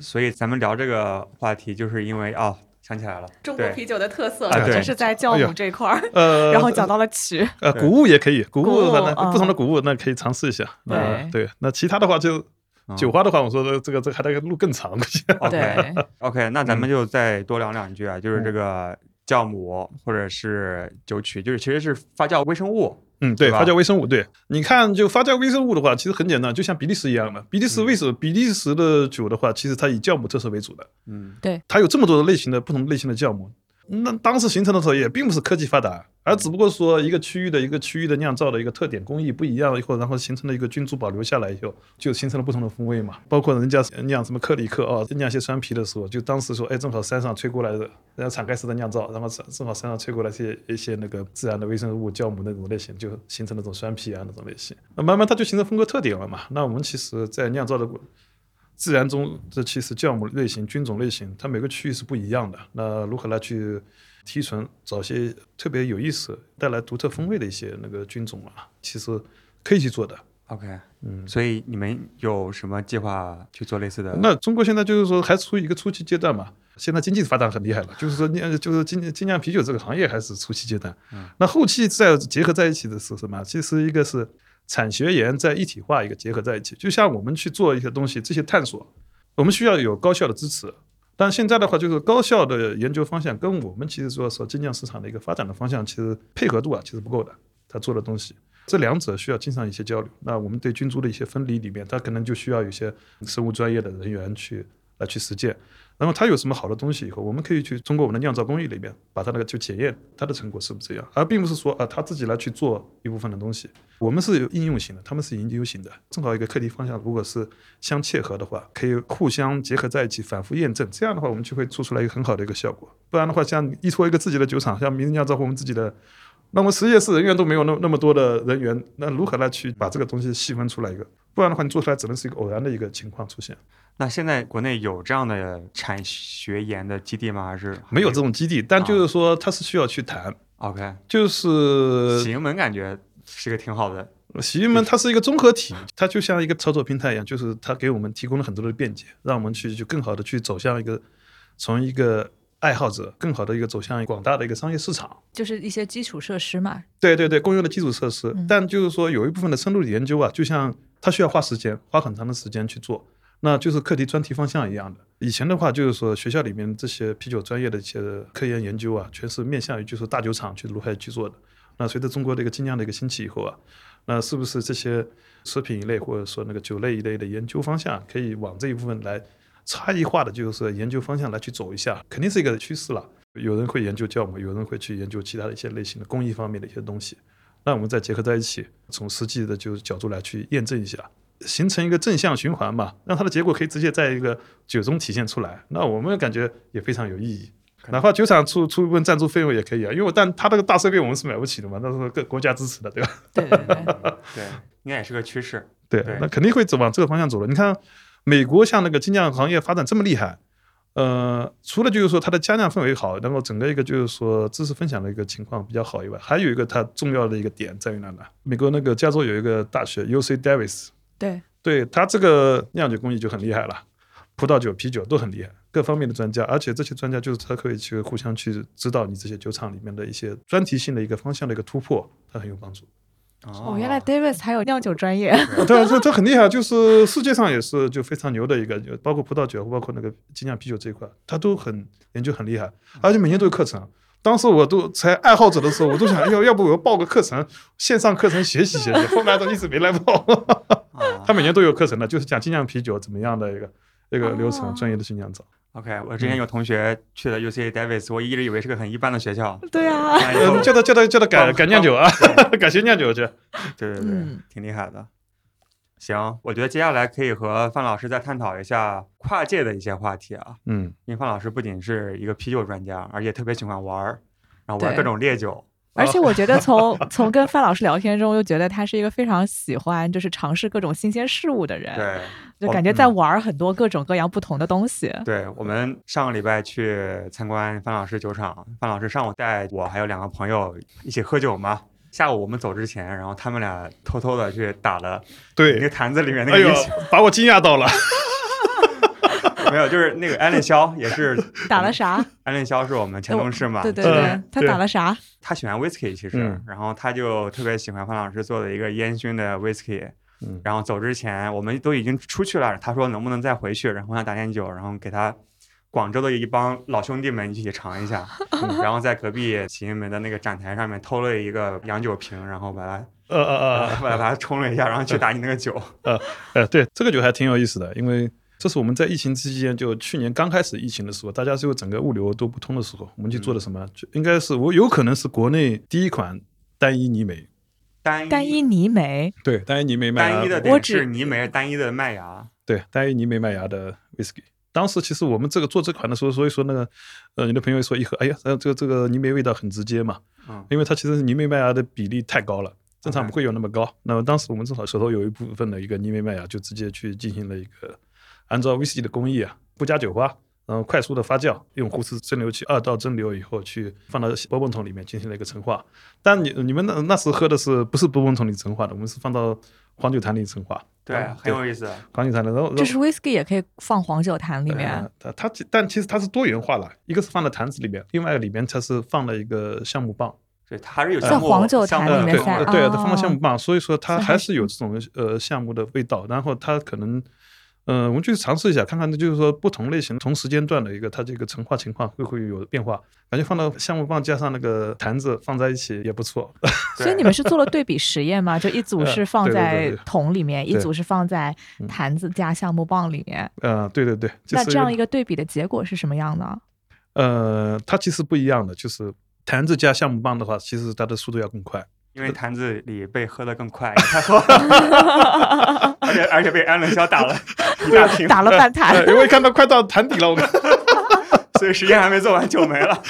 所以咱们聊这个话题，就是因为哦，想起来了，中国啤酒的特色就是在酵母这块儿，呃，然后讲到了曲。呃，谷物也可以，谷 谷物物反正嗯不同的谷物那可以尝试一下。对。对，那其他的话就嗯。酒花的话，我说的这个这个还得路更长。对，OK，那嗯咱们就再多聊两句啊，就是这个酵母或者是酒曲，就是其实是发酵微生物。嗯，对，发酵微生物，对，你看，就发酵微生物的话，其实很简单，就像比利时一样的。比利时为什么？比利时的酒的话，其实它以酵母特色为主的，嗯对它有这么多的类型的不同类型的酵母。那当时形成的时候，也并不是科技发达，而只不过说一个区域的一个区域的酿造的一个特点工艺不一样以后，然后形成了一个菌株保留下来以后，就形成了不同的风味嘛。包括人家酿什么克里克哦，酿些酸啤的时候，就当时说，哎，正好山上吹过来的，然后敞开式的酿造，然后正正好山上吹过来一些一些那个自然的微生物酵母那种类型，就形成那种酸啤啊那种类型。那慢慢它就形成风格特点了嘛。那我们其实在酿造的过自然中，这其实酵母类型、菌种类型，它每个区域是不一样的。那如何来去提纯，找些特别有意思、带来独特风味的一些那个菌种啊，其实可以去做的。，OK，嗯，所以你们有什么计划去做类似的？那中国现在就是说还处于一个初期阶段嘛，现在经济发展很厉害了，就是说酿就是精精酿啤酒这个行业还是初期阶段。嗯那后期再结合在一起的是什么？其实一个是产学研在一体化，一个结合在一起。就像我们去做一些东西，这些探索，我们需要有高校的支持。但现在的话，就是高校的研究方向跟我们其实说说精酿市场的一个发展的方向，其实配合度啊，其实不够的。他做的东西。这两者需要经常一些交流。那我们对菌株的一些分离里面，它可能就需要有些生物专业的人员去来去实践。然后它有什么好的东西以后，我们可以去通过我们的酿造工艺里面，把它那个去检验它的成果是不是这样，而并不是说啊他自己来去做一部分的东西。我们是有应用型的，他们是研究型的，正好一个课题方向，如果是相切合的话，可以互相结合在一起，反复验证。这样的话，我们就会做出来一个很好的一个效果。不然的话，像依托一个自己的酒厂，像明日酿造或我们自己的。那么实验室人员都没有那那么多的人员，那如何来去把这个东西细分出来一个？不然的话，你做出来只能是一个偶然的一个情况出现。那现在国内有这样的产学研的基地吗？还是没有这种基地？但就是说，它是需要去谈。OK，就是喜盈门感觉是个挺好的。喜盈门它是一个综合体，它就像一个操作平台一样，就是它给我们提供了很多的便捷，让我们去就更好的去走向一个从一个。爱好者更好的一个走向广大的一个商业市场，就是一些基础设施嘛。对对对，公用的基础设施。但就是说，有一部分的深度的研究啊，就像它需要花时间，花很长的时间去做，那就是课题专题方向一样的。以前的话，就是说学校里面这些啤酒专业的一些科研研究啊，全是面向于就是大酒厂去如何去做的。那随着中国的一个精酿的一个兴起以后啊，那是不是这些食品一类或者说那个酒类一类的研究方向，可以往这一部分来？差异化的就是说研究方向来去走一下，肯定是一个趋势了。有人会研究酵母，有人会去研究其他的一些类型的工艺方面的一些东西。那我们再结合在一起，从实际的就角度来去验证一下，形成一个正向循环嘛，让它的结果可以直接在一个酒中体现出来。那我们感觉也非常有意义。哪怕酒厂出出一部分赞助费用也可以啊，因为但它那个大设备我们是买不起的嘛，那是各国家支持的，对吧？对对对，对，应该也是个趋势。对，那肯定会走往这个方向走的。你看。美国像那个精酿行业发展这么厉害，呃，除了就是说它的加酿氛围好，然后整个一个就是说知识分享的一个情况比较好以外，还有一个它重要的一个点在于哪呢？美国那个加州有一个大学 U C Davis，对，对它这个酿酒工艺就很厉害了，葡萄酒、啤酒都很厉害，各方面的专家，而且这些专家就是他可以去互相去指导你这些酒厂里面的一些专题性的一个方向的一个突破，它很有帮助。哦，原来 Davis 还有酿酒专业。对，这这很厉害，就是世界上也是就非常牛的一个，就包括葡萄酒，包括那个精酿啤酒这一块，他都很研究很厉害，而且每年都有课程。当时我都才爱好者的时候，我都想，要要不我报个课程，线上课程学习学习。后来都一直没来报。他每年都有课程的，就是讲精酿啤酒怎么样的一个一个流程，专业的精酿造。OK，我之前有同学去了 UC Davis，我一直以为是个很一般的学校。对啊，叫他叫他叫他改改酿酒啊，改学酿酒去。对对对，挺厉害的。行，我觉得接下来可以和范老师再探讨一下跨界的一些话题啊。嗯，因为范老师不仅是一个啤酒专家，而且特别喜欢玩儿，然后玩各种烈酒。而且我觉得从 从跟范老师聊天中，又觉得他是一个非常喜欢就是尝试各种新鲜事物的人。对，就感觉在玩很多各种各样不同的东西。对我们上个礼拜去参观范老师酒厂，范老师上午带我还有两个朋友一起喝酒嘛。下午我们走之前，然后他们俩偷偷的去打了对那个坛子里面那个，把我惊讶到了。没有，就是那个安利肖也是 打了啥？安利肖是我们前同事嘛？对对对，他打了啥？他喜欢 whisky，其实，然后他就特别喜欢范老师做的一个烟熏的 whisky。然后走之前，我们都已经出去了，他说能不能再回去，然后我想打点酒，然后给他广州的一帮老兄弟们一起尝一下。然后在隔壁喜盈门的那个展台上面偷了一个洋酒瓶，然后把它呃呃呃，把它冲了一下，然后去打你那个酒。呃呃，对，这个酒还挺有意思的，因为。这是我们在疫情期间，就去年刚开始疫情的时候，大家是有整个物流都不通的时候，我们去做的什么？就应该是我有可能是国内第一款单一泥煤。单单一泥煤。对，单一泥煤麦芽。单一的是泥煤，单一的麦芽。对，单一泥煤麦芽的 whisky。当时其实我们这个做这款的时候，所以说那个呃，你的朋友说一喝，哎呀，这个这个泥煤味道很直接嘛。嗯。因为它其实是泥煤麦芽的比例太高了，正常不会有那么高。那么当时我们正好手头有一部分的一个泥煤麦芽，就直接去进行了一个。按照威士忌的工艺啊，不加酒花，然后快速的发酵，用胡斯蒸馏器二道蒸馏以后，去放到波本桶里面进行了一个陈化。但你你们那那时喝的是不是波本桶里陈化的？我们是放到黄酒坛里陈化。对，很有意思。黄酒坛里，然后就是 whisky 也可以放黄酒坛里面。它它但其实它是多元化了，一个是放在坛子里面，另外里面它是放了一个橡木棒。对，它还是有在黄酒坛里面对，它放了橡木棒，所以说它还是有这种呃橡木的味道。然后它可能。嗯、我们去尝试一下，看看就是说不同类型、同时间段的一个它这个陈化情况会不会有变化。感觉放到橡木棒加上那个坛子放在一起也不错。所以你们是做了对比实验吗？就一组呃是放在对桶里面，一对组是放在嗯坛子加橡木棒里面。呃，对对对，就是那这样一个对比的结果是什么样的？呃，它其实不一样的，就是坛子加橡木棒的话，其实它的速度要更快。因为坛子里被喝得更快，太喝了，而且而且被安冷潇打了一大瓶，打了半坛呃，因为看到快到坛底了，我看。所以实验还没做完酒没了。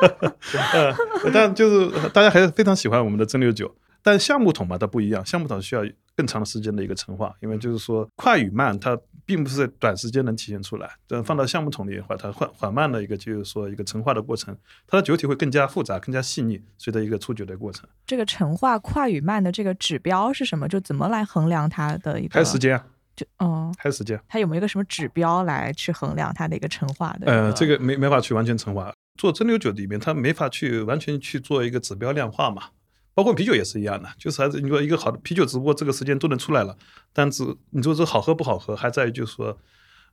呃，但就是大家还是非常喜欢我们的蒸馏酒，但橡木桶嘛，它不一样，橡木桶需要更长的时间的一个陈化，因为就是说快与慢，它并不是在短时间能体现出来。但放到橡木桶里的话，它缓缓慢的一个就是说一个陈化的过程，它的酒体会更加复杂、更加细腻，随着一个出酒的过程。这个陈化快与慢的这个指标是什么？就怎么来衡量它的一个？还有时间啊，就嗯，还有时间。它有没有一个什么指标来去衡量它的一个陈化的？呃，这个没没法去完全陈化。做蒸馏酒里面，它没法去完全去做一个指标量化嘛。包括啤酒也是一样的，就是还是你说一个好的啤酒，只不过这个时间都能出来了，但是你说这好喝不好喝，还在于就是说，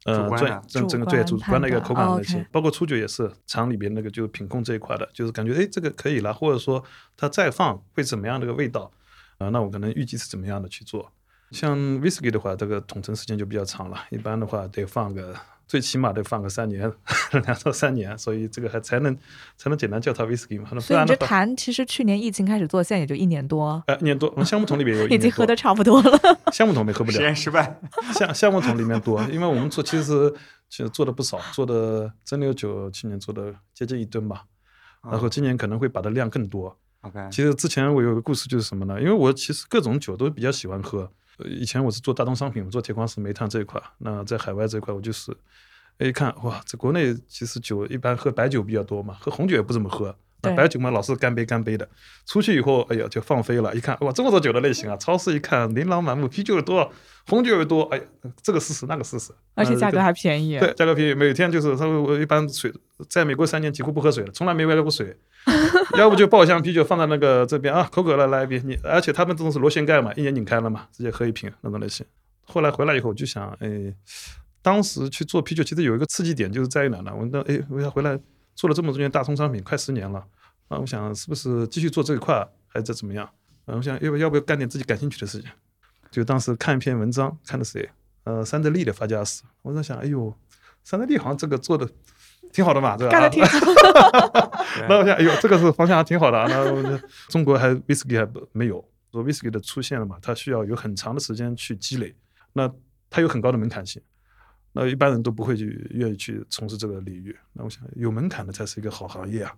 呃专的整整个主观对主观的一个口感包括初酒也是厂里边那个就是品控这一块的，就是感觉哎这个可以了，或者说它再放会怎么样的一个味道啊、那我可能预计是怎么样的去做。像 whisky 的话，这个统称时间就比较长了，一般的话得放个最起码得放个三年，两到三年，所以这个还才能才能简单叫它 whisky 嘛，那不所以你这坛其实去年疫情开始做，现在也就一年多，呃，一年多，我们橡木桶里面有 一已经喝的差不多了。橡木桶没喝不了实验，失败，橡橡木桶里面多，因为我们做其实其实做的不少，做的蒸馏酒去年做的接近一吨吧，然后今年可能会把它量更多。OK，其实之前我有个故事就是什么呢？因为我其实各种酒都比较喜欢喝。以前我是做大宗商品，我做铁矿石、煤炭这一块。那在海外这一块，我就是，哎一看哇，这国内其实酒一般喝白酒比较多嘛，喝红酒也不怎么喝。那白酒嘛，老是干杯干杯的。出去以后，哎呀，就放飞了。一看哇，这么多酒的类型啊！超市一看，琳琅满目，啤酒又多，红酒又多。哎呀，这个试试，那个试试，而且价格还便宜。对，价格便宜，每天就是他说我一般水，在美国三年几乎不喝水了，从来没买过水，要不就爆一箱啤酒放在那个这边啊，口渴了来一瓶，你而且他们这种是螺旋盖嘛，一年拧开了嘛，直接喝一瓶那种类型。后来回来以后我就想，哎，当时去做啤酒其实有一个刺激点，就是在于哪呢？我那哎，我要回来做了这么多年大宗商品，快十年了，啊，我想是不是继续做这一块，还是怎么样？啊，我想要不要不要干点自己感兴趣的事情？就当时看一篇文章，看的谁？呃，三得利的发家史。我在想，哎呦，三得利好像这个做的挺好的嘛，对吧？干的挺好。那我想，哎呦，这个是方向还挺好的啊。那我们中国还 whisky 还不没有，说 whisky 的出现了嘛，它需要有很长的时间去积累，那它有很高的门槛性。那一般人都不会去愿意去从事这个领域。那我想，有门槛的才是一个好行业啊，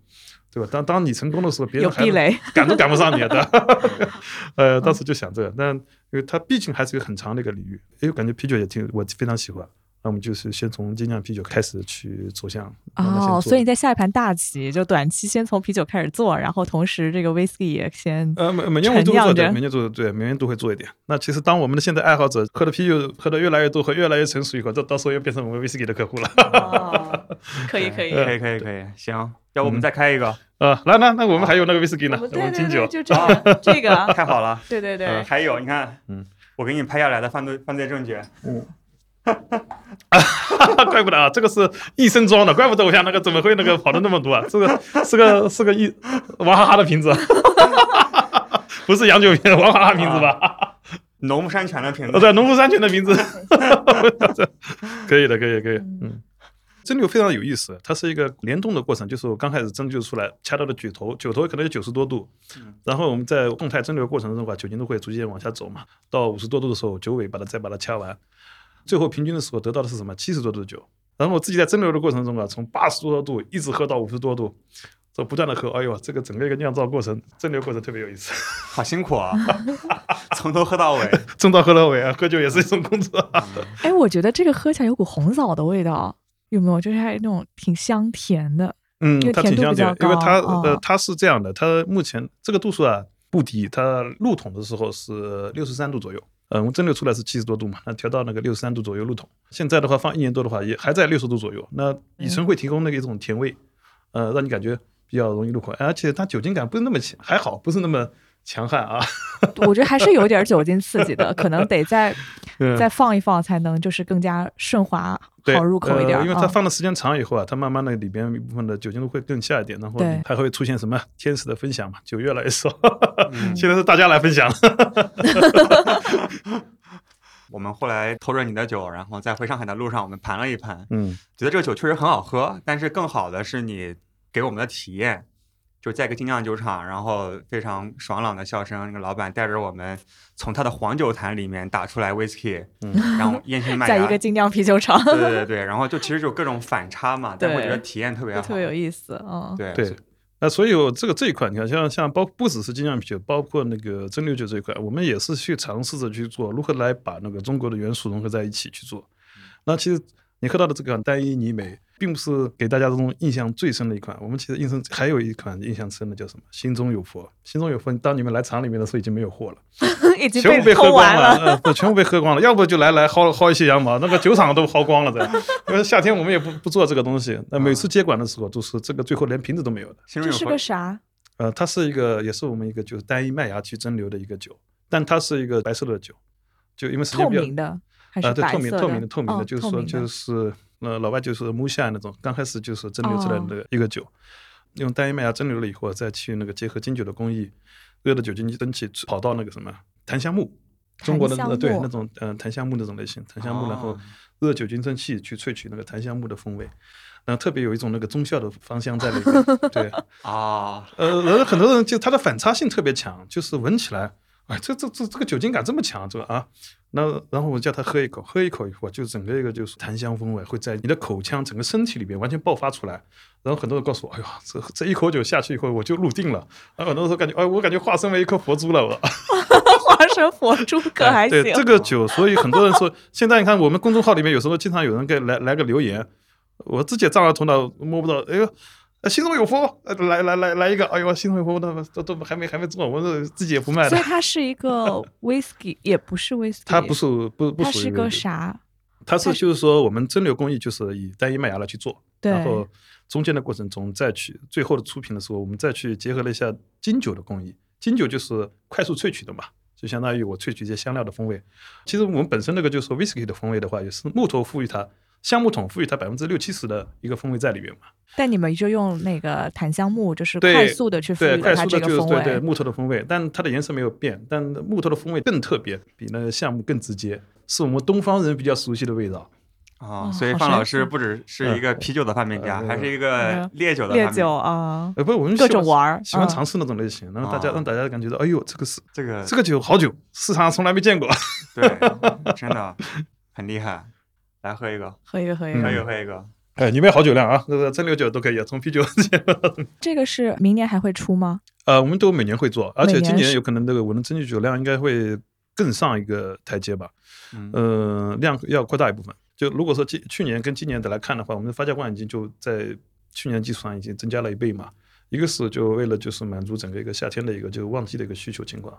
对吧？当当你成功的时候，别人还有壁垒，赶都赶不上你的。呃，当时就想这个，但因为它毕竟还是一个很长的一个领域，哎，我感觉啤酒也挺我非常喜欢。那我们就是先从精酿啤酒开始去走向哦，所以你在下一盘大棋，就短期先从啤酒开始做，然后同时这个 whisky 也先呃，每每年我们都会做对，每年做对，每年都会做一点。那其实当我们的现在爱好者喝的啤酒喝的越来越多，和越来越成熟以后，这到时候又变成我们威士忌的客户了。哦，可以可以。可以可以可以，行，要不我们再开一个，呃，来来，那我们还有那个威士忌呢，我们金酒对对对，。就这个 这个，太好了。对对对呃，，还有你看，嗯，我给你拍下来的犯罪犯罪证据，怪不得啊，这个是一升装的，怪不得我想那个怎么会那个跑的那么多啊？这个是个是个一娃哈哈的瓶子，不是洋酒瓶，娃哈哈瓶子吧？农夫山泉的瓶哦，子，对，农夫山泉的瓶子，可以的，可以，可以，嗯。蒸馏非常有意思，它是一个联动的过程，就是我刚开始蒸馏出来，掐到的酒头，酒头可能有九十多度，然后我们在动态蒸馏过程中的话，酒精度会逐渐往下走嘛，到五十多度的时候，酒尾把它再把它掐完，最后平均的时候得到的是什么？七十多度的酒。然后我自己在蒸馏的过程中啊，从八十多度一直喝到五十多度，这不断的喝，哎呦，这个整个一个酿造过程、蒸馏过程特别有意思，好辛苦啊，从头喝到尾。蒸到喝到尾啊，喝酒也是一种工作。哎，我觉得这个喝起来有股红枣的味道，有没有？就是还有那种挺香甜的。嗯，它挺香甜，因为它哦呃它是这样的，它目前这个度数啊不低，它入桶的时候是六十三度左右。嗯，我蒸馏出来是七十多度嘛，那调到那个六十三度左右入桶。现在的话放一年多的话，也还在六十度左右。那乙醇会提供那个一种甜味，呃，让你感觉比较容易入口，而且它酒精感不是那么强，还好不是那么强悍啊，我觉得还是有点酒精刺激的，可能得再 嗯。再放一放，才能就是更加顺滑、对好入口一点。呃因为它嗯。放的时间长以后啊，它慢慢的里边一部分的酒精度会更下一点，然后对。还会出现什么天使的分享嘛，酒越来越少，嗯。现在是大家来分享。我们后来偷着你的酒，然后在回上海的路上，我们盘了一盘，嗯，觉得这个酒确实很好喝，但是更好的是你给我们的体验，就在一个精酿酒厂，然后非常爽朗的笑声，那个老板带着我们从他的黄酒坛里面打出来 whisky，嗯然后烟熏麦芽，在一个精酿啤酒厂，对对 对，然后就其实就各种反差嘛，但我觉得体验特别好，特别有意思。嗯，对对。那所以我这个这一块，你看，像像包不只是精酿啤酒，包括那个蒸馏酒这一块，我们也是去尝试着去做如何来把那个中国的元素融合在一起去做。那其实你喝到的这个单一泥美，并不是给大家这种印象最深的一款。我们其实印象还有一款印象深的叫什么？心中有佛。心中有佛，当你们来厂里面的时候已经没有货了，已经全部被喝光了，呃，对全部被喝光了。要不就来来薅薅一些羊毛，那个酒厂都薅光了的。因为夏天我们也不不做这个东西，那每次接管的时候都是这个最后连瓶子都没有的。这是心中有佛个啥？呃，它是一个，也是我们一个就是单一麦芽去蒸馏的一个酒，但它是一个白色的酒，就因为时间比较透明的还啊、对，是白色透明透明的透明的，哦就是说就是呃老外就是木下那种，刚开始就是蒸馏出来的一个酒，用单一麦芽蒸馏了以后，再去那个结合精酒的工艺，热的酒精蒸汽跑到那个什么檀香木，中国的呃对那种呃檀香木那种类型，檀香木，然后哦。热酒精蒸汽去萃取那个檀香木的风味，然后特别有一种那个中效的芳香在里面，对。啊，呃，然后很多人就它的反差性特别强，就是闻起来，哎，这这这这个酒精感这么强，这个啊，那然后我叫他喝一口，喝一口以后，就整个一个就是檀香风味会在你的口腔整个身体里边完全爆发出来。然后很多人告诉我，哎呀，这这一口酒下去以后我就入定了。然后很多人说感觉，哎，我感觉化身为一颗佛珠了，我。化身佛珠可还行。哎对这个酒，所以很多人说，现在你看我们公众号里面有时候经常有人给来来个留言，我自己也丈二头脑摸不到，哎呦。呃心中有佛，呃来来来来一个，哎呦，心中有佛，都都都还没还没做，我这自己也不卖的所以。它是一个 whisky，也不是 whisky，它不是不不它是个啥？它是就是说我们蒸馏工艺就是以单一麦芽来去做，然后中间的过程中再去最后的出品的时候，我们再去结合了一下金酒的工艺。金酒就是快速萃取的嘛，就相当于我萃取一些香料的风味。其实我们本身那个就是说 whisky 的风味的话，也是木头赋予它橡木桶赋予它百分之六七十的一个风味在里面嘛。但你们就用那个檀香木，就是快速的去赋，予它快速的这个风味。就是对对木头的风味，但它的颜色没有变，但木头的风味更特别，比那个橡木更直接，是我们东方人比较熟悉的味道。啊，哦所以范老师不只是一个啤酒的发明家，嗯还是一个嗯烈酒的发明烈酒啊，呃，不，我们各喜欢种玩儿嗯喜欢尝试那种类型，然后大家哦让大家感觉到，哎呦，这个是这个这个酒好酒，市场上从来没见过。对，真的很厉害。来喝一个，喝一个，喝一个喝一个。喝一个。哎，你们也好酒量啊，那个蒸馏酒都可以，从啤酒 这个是明年还会出吗？呃，我们都每年会做，而且今年有可能这个我们蒸馏酒量应该会更上一个台阶吧。嗯，呃，量要扩大一部分。就如果说今去年跟今年的来看的话，我们的发酵罐已经就在去年基础上已经增加了一倍嘛。一个是就为了就是满足整个一个夏天的一个就是旺季的一个需求情况，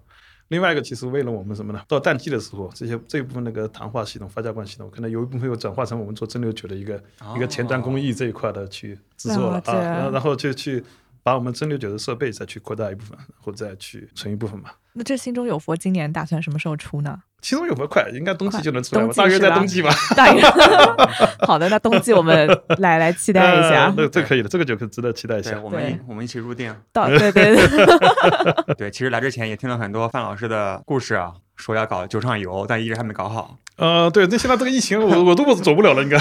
另外一个其实为了我们什么呢？到淡季的时候，这些这一部分那个糖化系统、发酵罐系统，可能有一部分又转化成我们做蒸馏酒的一个、一个前端工艺这一块的去制作了啊，然后然后就去把我们蒸馏酒的设备再去扩大一部分，然后再去存一部分嘛。那这心中有佛今年打算什么时候出呢？心中有佛快？应该冬季就能出来吧，冬季大约在冬季吧。大约 好的，那冬季我们 来来期待一下呃。这这可以的，这个酒可值得期待一，下。我们我们一起入定。到对对对，对，其实来之前也听了很多范老师的故事啊，说要搞酒厂游，但一直还没搞好。呃，对，那现在这个疫情，我我都走不了了，应该。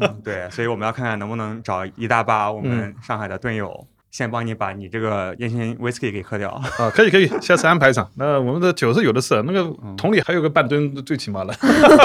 嗯对，所以我们要看看能不能找一大把我们嗯上海的队友，先帮你把你这个烟熏 whisky 给喝掉。啊，可以可以，下次安排上。那我们的酒是有的是，那个嗯桶里还有个半吨，最起码了。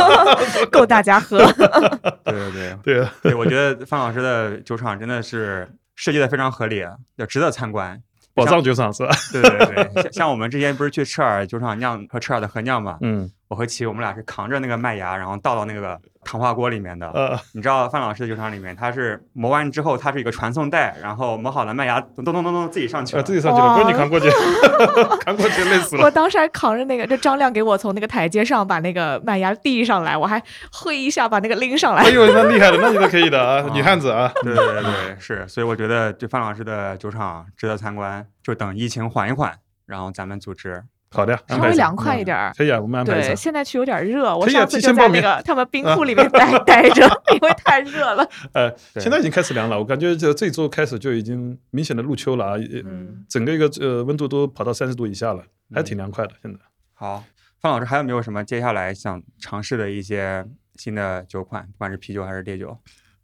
够大家喝。对对对对啊，对，我觉得范老师的酒厂真的是设计的非常合理，要值得参观。宝藏酒厂是吧？对对对，像像我们之前不是去赤耳酒厂酿和赤耳的合酿嘛，嗯，我和齐我们俩是扛着那个麦芽，然后倒到那个糖化锅里面的。呃，你知道范老师的酒厂里面，它是磨完之后，它是一个传送带，然后磨好了麦芽咚咚咚咚咚自己上去呃，了。自己上去了，不是你扛过去，扛过去累死了我。当时还扛着那个，就张亮给我从那个台阶上把那个麦芽递上来，我还挥一下把那个拎上来哎。呦，那厉害了，那你都可以的啊，女汉子啊。对对对对，是，所以我觉得这范老师的酒厂值得参观，就等疫情缓一缓，然后咱们组织。好的，稍微凉快一点儿。可以啊，我们安排一对，下。现在去有点热，我上次就在那个他们冰库里面待 待着，因为太热了。呃，现在已经开始凉了，我感觉这这周开始就已经明显的入秋了啊，嗯整个一个呃温度都跑到三十度以下了，还挺凉快的。现在好，范老师还有没有什么接下来想尝试的一些新的酒款，不管是啤酒还是烈酒？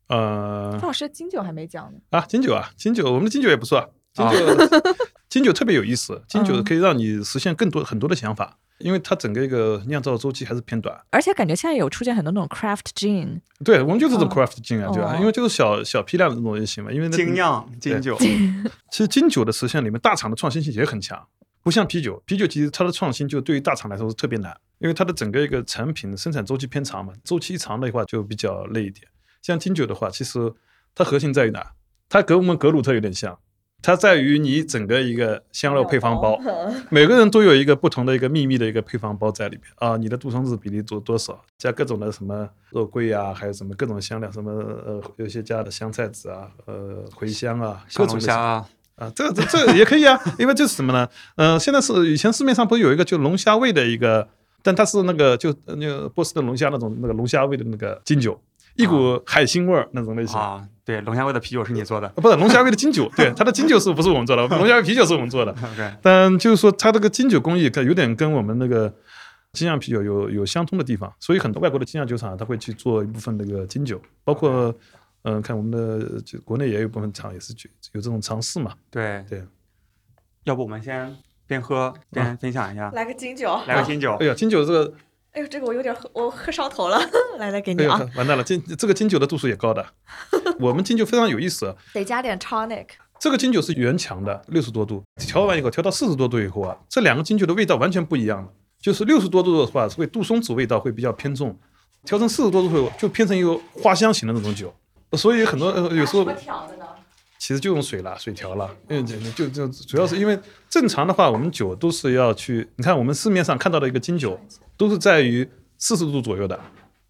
呃范老师金酒还没讲呢，啊，金酒啊，金酒，我们的金酒也不错啊，金酒 金酒特别有意思，金酒嗯可以让你实现更多很多的想法，因为它整个一个酿造周期还是偏短。而且感觉现在有出现很多那种 craft gin，对，我们就是这种哦 craft gin 啊，对吧？哦因为就是小小批量的这种类型嘛，因为那精酿金酒，其实金酒的实现里面，大厂的创新性也很强，不像啤酒，啤酒其实它的创新就对于大厂来说是特别难，因为它的整个一个产品生产周期偏长嘛，周期一长的话就比较累一点。像金酒的话，其实它核心在于哪？它跟我们格鲁特有点像，它在于你整个一个香料配方包，每个人都有一个不同的一个秘密的一个配方包在里面。啊，你的杜松子比例多多少，加各种的什么肉桂啊，还有什么各种香料，什么呃有些加的香菜籽啊，呃茴香啊，小龙虾啊，啊，这这这也可以啊，因为这是什么呢？呃，现在是以前市面上不是有一个就龙虾味的一个，但它是那个就呃那个波士顿龙虾那种那个龙虾味的那个金酒，一股海腥味儿那种类型。啊，对，龙虾味的啤酒是你做的。呃不是龙虾味的金酒，对 它的金酒是不是我们做的？龙虾味啤酒是我们做的，OK，但就是说它这个金酒工艺，它有点跟我们那个精酿啤酒有有相通的地方，所以很多外国的精酿酒厂它会去做一部分那个金酒，包括嗯、呃看我们的就国内也有一部分厂也是去有这种尝试嘛，对对。要不我们先边喝边分享一下，来个金酒，来个金酒哎。呀，金酒这个哎呦，这个我有点喝，我喝上头了。来 来，给你啊，，完蛋了，金这个金酒的度数也高的。我们金酒非常有意思，得加点 tonic。这个金酒是原强的，六十多度，调完以后调到四十多度以后啊，这两个金酒的味道完全不一样了。就是六十多度的话，会杜松子味道会比较偏重，调成四十多度后就变成一个花香型的那种酒。所以很多呃有时候调的呢？其实就用水了，水调了，因为就就主要是因为正常的话，我们酒都是要去，你看我们市面上看到的一个金酒，都是在于四十度左右的，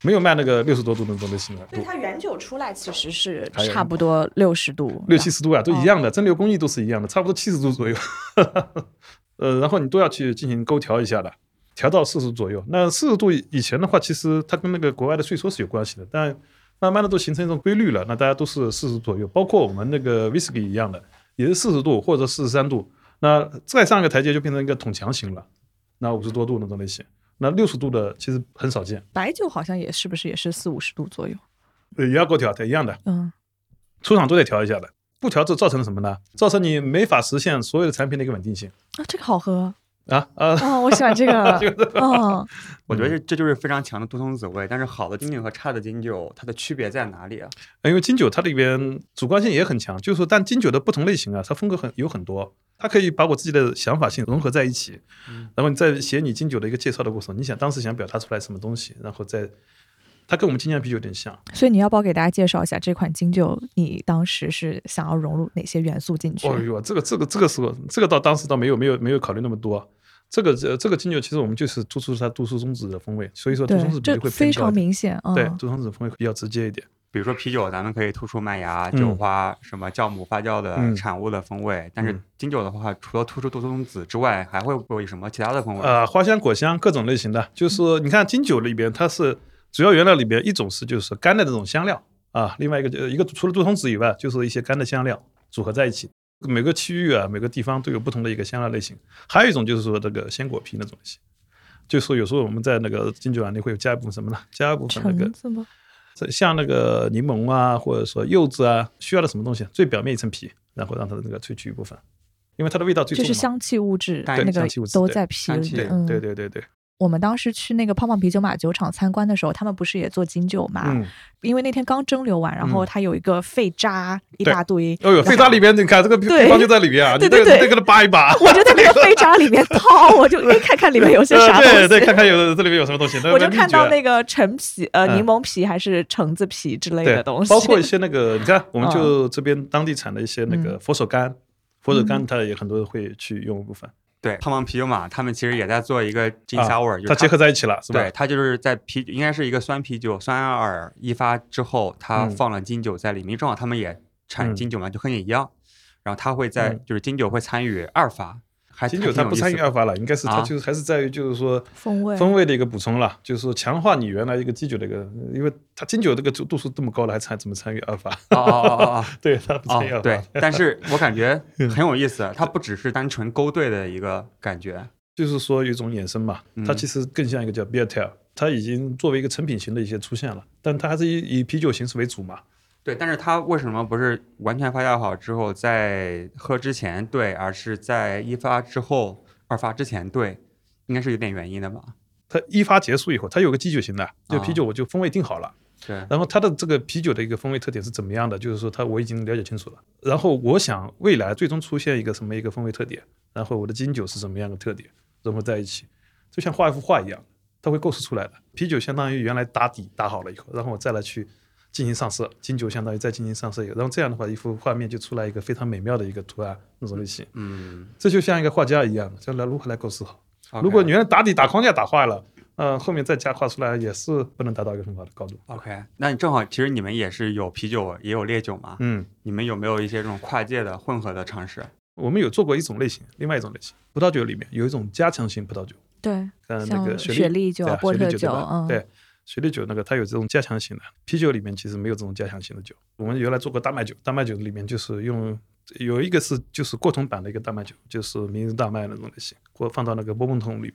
没有卖那个六十多度那种类型的，对，它原酒出来其实是差不多六十度，六七十度啊，都一样的，蒸馏工艺都是一样的，差不多七十度左右。呃，然后你都要去进行勾调一下的，调到四十度左右。那四十度以前的话，其实它跟那个国外的税收是有关系的，但慢慢的都形成一种规律了。那大家都是四十左右，包括我们那个 whisky 一样的，也是四十度或者四十三度。那再上一个台阶就变成一个桶强型了，那五十多度那种类型。那六十度的其实很少见，白酒好像也是不是也是四五十度左右？呃也要勾调，它一样的。嗯，出厂都得调一下的，不调这造成了什么呢？造成你没法实现所有的产品的一个稳定性啊，这个好喝啊啊！哦，我喜欢这个，嗯，我觉得这这就是非常强的杜松子味，但是好的金酒和差的金酒，它的区别在哪里啊？因为金酒它里边主观性也很强，就是说，但金酒的不同类型啊，它风格很有很多，它可以把我自己的想法性融合在一起，然后你在写你金酒的一个介绍的过程，你想当时想表达出来什么东西，然后再，它跟我们精酿啤酒有点像。所以你要不要给大家介绍一下这款金酒？你当时是想要融入哪些元素进去？哦呦，这个这个这个时候，这个到当时倒没有没有没有考虑那么多。这个这这个金酒其实我们就是突出它杜苏松子的风味，所以说杜松子，比例会非常。明显，嗯，对，杜松子风味比较直接一点。比如说啤酒，咱们可以突出麦芽、嗯酒花、什么酵母发酵的嗯产物的风味，但是嗯金酒的话，除了突出杜松子之外，还会不会有什么其他的风味？呃，花香、果香各种类型的，就是你看金酒里边，它是主要原料里边一种是就是干的这种香料啊，另外一个就一个除了杜松子以外，就是一些干的香料组合在一起。每个区域啊，每个地方都有不同的一个香料类型。还有一种就是说这个鲜果皮那种类型，就是说有时候我们在那个金酒碗里会有加一部分什么呢？加一部分那个？像那个柠檬啊，或者说柚子啊，需要的什么东西？最表面一层皮，然后让它的那个萃取一部分，因为它的味道最重。就是香气物质，对那个香气物质对都在皮里。对嗯，对对对对，我们当时去那个胖胖啤酒马酒厂参观的时候，他们不是也做金酒嘛？嗯。因为那天刚蒸馏完，然后嗯它有一个废渣一大堆。哦呦，废渣里边你看这个对配方就在里边啊，你对对对得你得给它扒一扒。我就在那个废渣里面 掏，我就哎看看里面有些啥呃东西。对对，看看有这里面有什么东西。我就看到那个橙皮、呃嗯柠檬皮还是橙子皮之类的东西，包括一些那个，你看，我们嗯就这边当地产的一些那个佛手柑，佛手柑它也很多人会去用一部分，对，胖胖啤酒马他们其实也在做一个金啊 sour，、就是它结合在一起了，是吧对，？它就是在啤，应该是一个酸啤酒，酸饵一发之后，它嗯放了金酒在里面，正好他们也产嗯金酒嘛，就和你一样。然后它会在嗯就是金酒会参与二发，还金酒它不参与还挺有意思二发了，应该是它啊就是还是在于就是说风味风味的一个补充了，就是说强化你原来一个基酒的一个，因为它金酒这个度度数这么高了，还参怎么参与阿尔法？哦哦哦哦 对，它不参与二，哦对发。，但是我感觉很有意思，它不只是单纯勾兑的一个感觉，就是说有一种衍生嘛，它嗯其实更像一个叫 beer tail，它已经作为一个成品型的一些出现了，但它还是以以啤酒形式为主嘛。对，但是它为什么不是完全发酵好之后在喝之前兑，而是在一发之后二发之前兑？应该是有点原因的吧？它一发结束以后，它有个基酒型的，就啊啤酒我就风味定好了。对，然后它的这个啤酒的一个风味特点是怎么样的？就是说它我已经了解清楚了。然后我想未来最终出现一个什么一个风味特点，然后我的金酒是什么样的特点融合在一起，就像画一幅画一样，它会构思出来的。啤酒相当于原来打底打好了以后，然后我再来去进行上色，金酒相当于再进行上色一个，然后这样的话一幅画面就出来一个非常美妙的一个图案那种类型。嗯，这就像一个画家一样，将来如何来构思好。如果你原来打底打框架打坏了，呃，后面再加画出来也是不能达到一个很好的高度。OK，那你正好，其实你们也是有啤酒也有烈酒嘛？嗯，你们有没有一些这种跨界的混合的尝试？我们有做过一种类型，另外一种类型，葡萄酒里面有一种加强型葡萄酒，对，呃，那个雪雪莉酒啊波特雪莉酒对雪莉酒那个它有这种加强型的，啤酒里面其实没有这种加强型的酒。我们原来做过大麦酒，大麦酒里面就是用有一个是就是过桶版的一个大麦酒，就是明日大麦那种类型，或放到那个波本桶里面，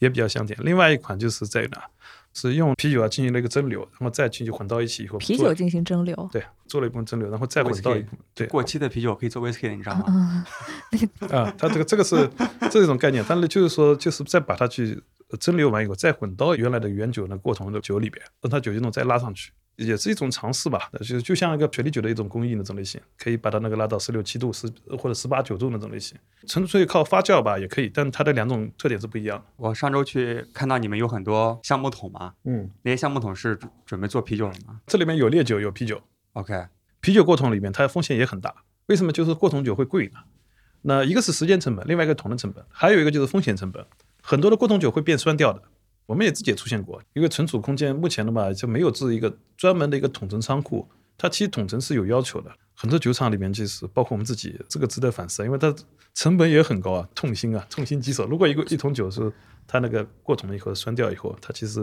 也比较香甜。另外一款就是在哪，是用啤酒啊进行了一个蒸馏，然后再进去混到一起以后，啤酒进行蒸馏。对做了一部分蒸馏，然后再混到一部对过期的啤酒可以做 whisky 的，你知道吗？嗯，啊，它这个这个是这种概念，但是就是说，就是再把它去蒸馏完以后，再混到原来的原酒那过桶的酒里边，让它酒精度再拉上去，也是一种尝试吧。就就像一个雪莉酒的一种工艺那种类型，可以把它那个拉到十六七度、十或者十八九度那种类型，纯粹靠发酵吧也可以，但它的两种特点是不一样的。我上周去看到你们有很多橡木桶嘛，嗯，那些橡木桶是准准备做啤酒了吗这里面有烈酒，有啤酒，？OK，啤酒过桶里面它的风险也很大。为什么就是过桶酒会贵呢？那一个是时间成本，另外一个桶的成本，还有一个就是风险成本。很多的过桶酒会变酸掉的，我们也自己也出现过。因为存储空间目前的嘛就没有这一个专门的一个统称仓库，它其实统称是有要求的。很多酒厂里面其实包括我们自己，这个值得反思，因为它成本也很高啊，痛心啊，痛心疾首。如果一个一桶酒是它那个过桶了以后酸掉以后，它其实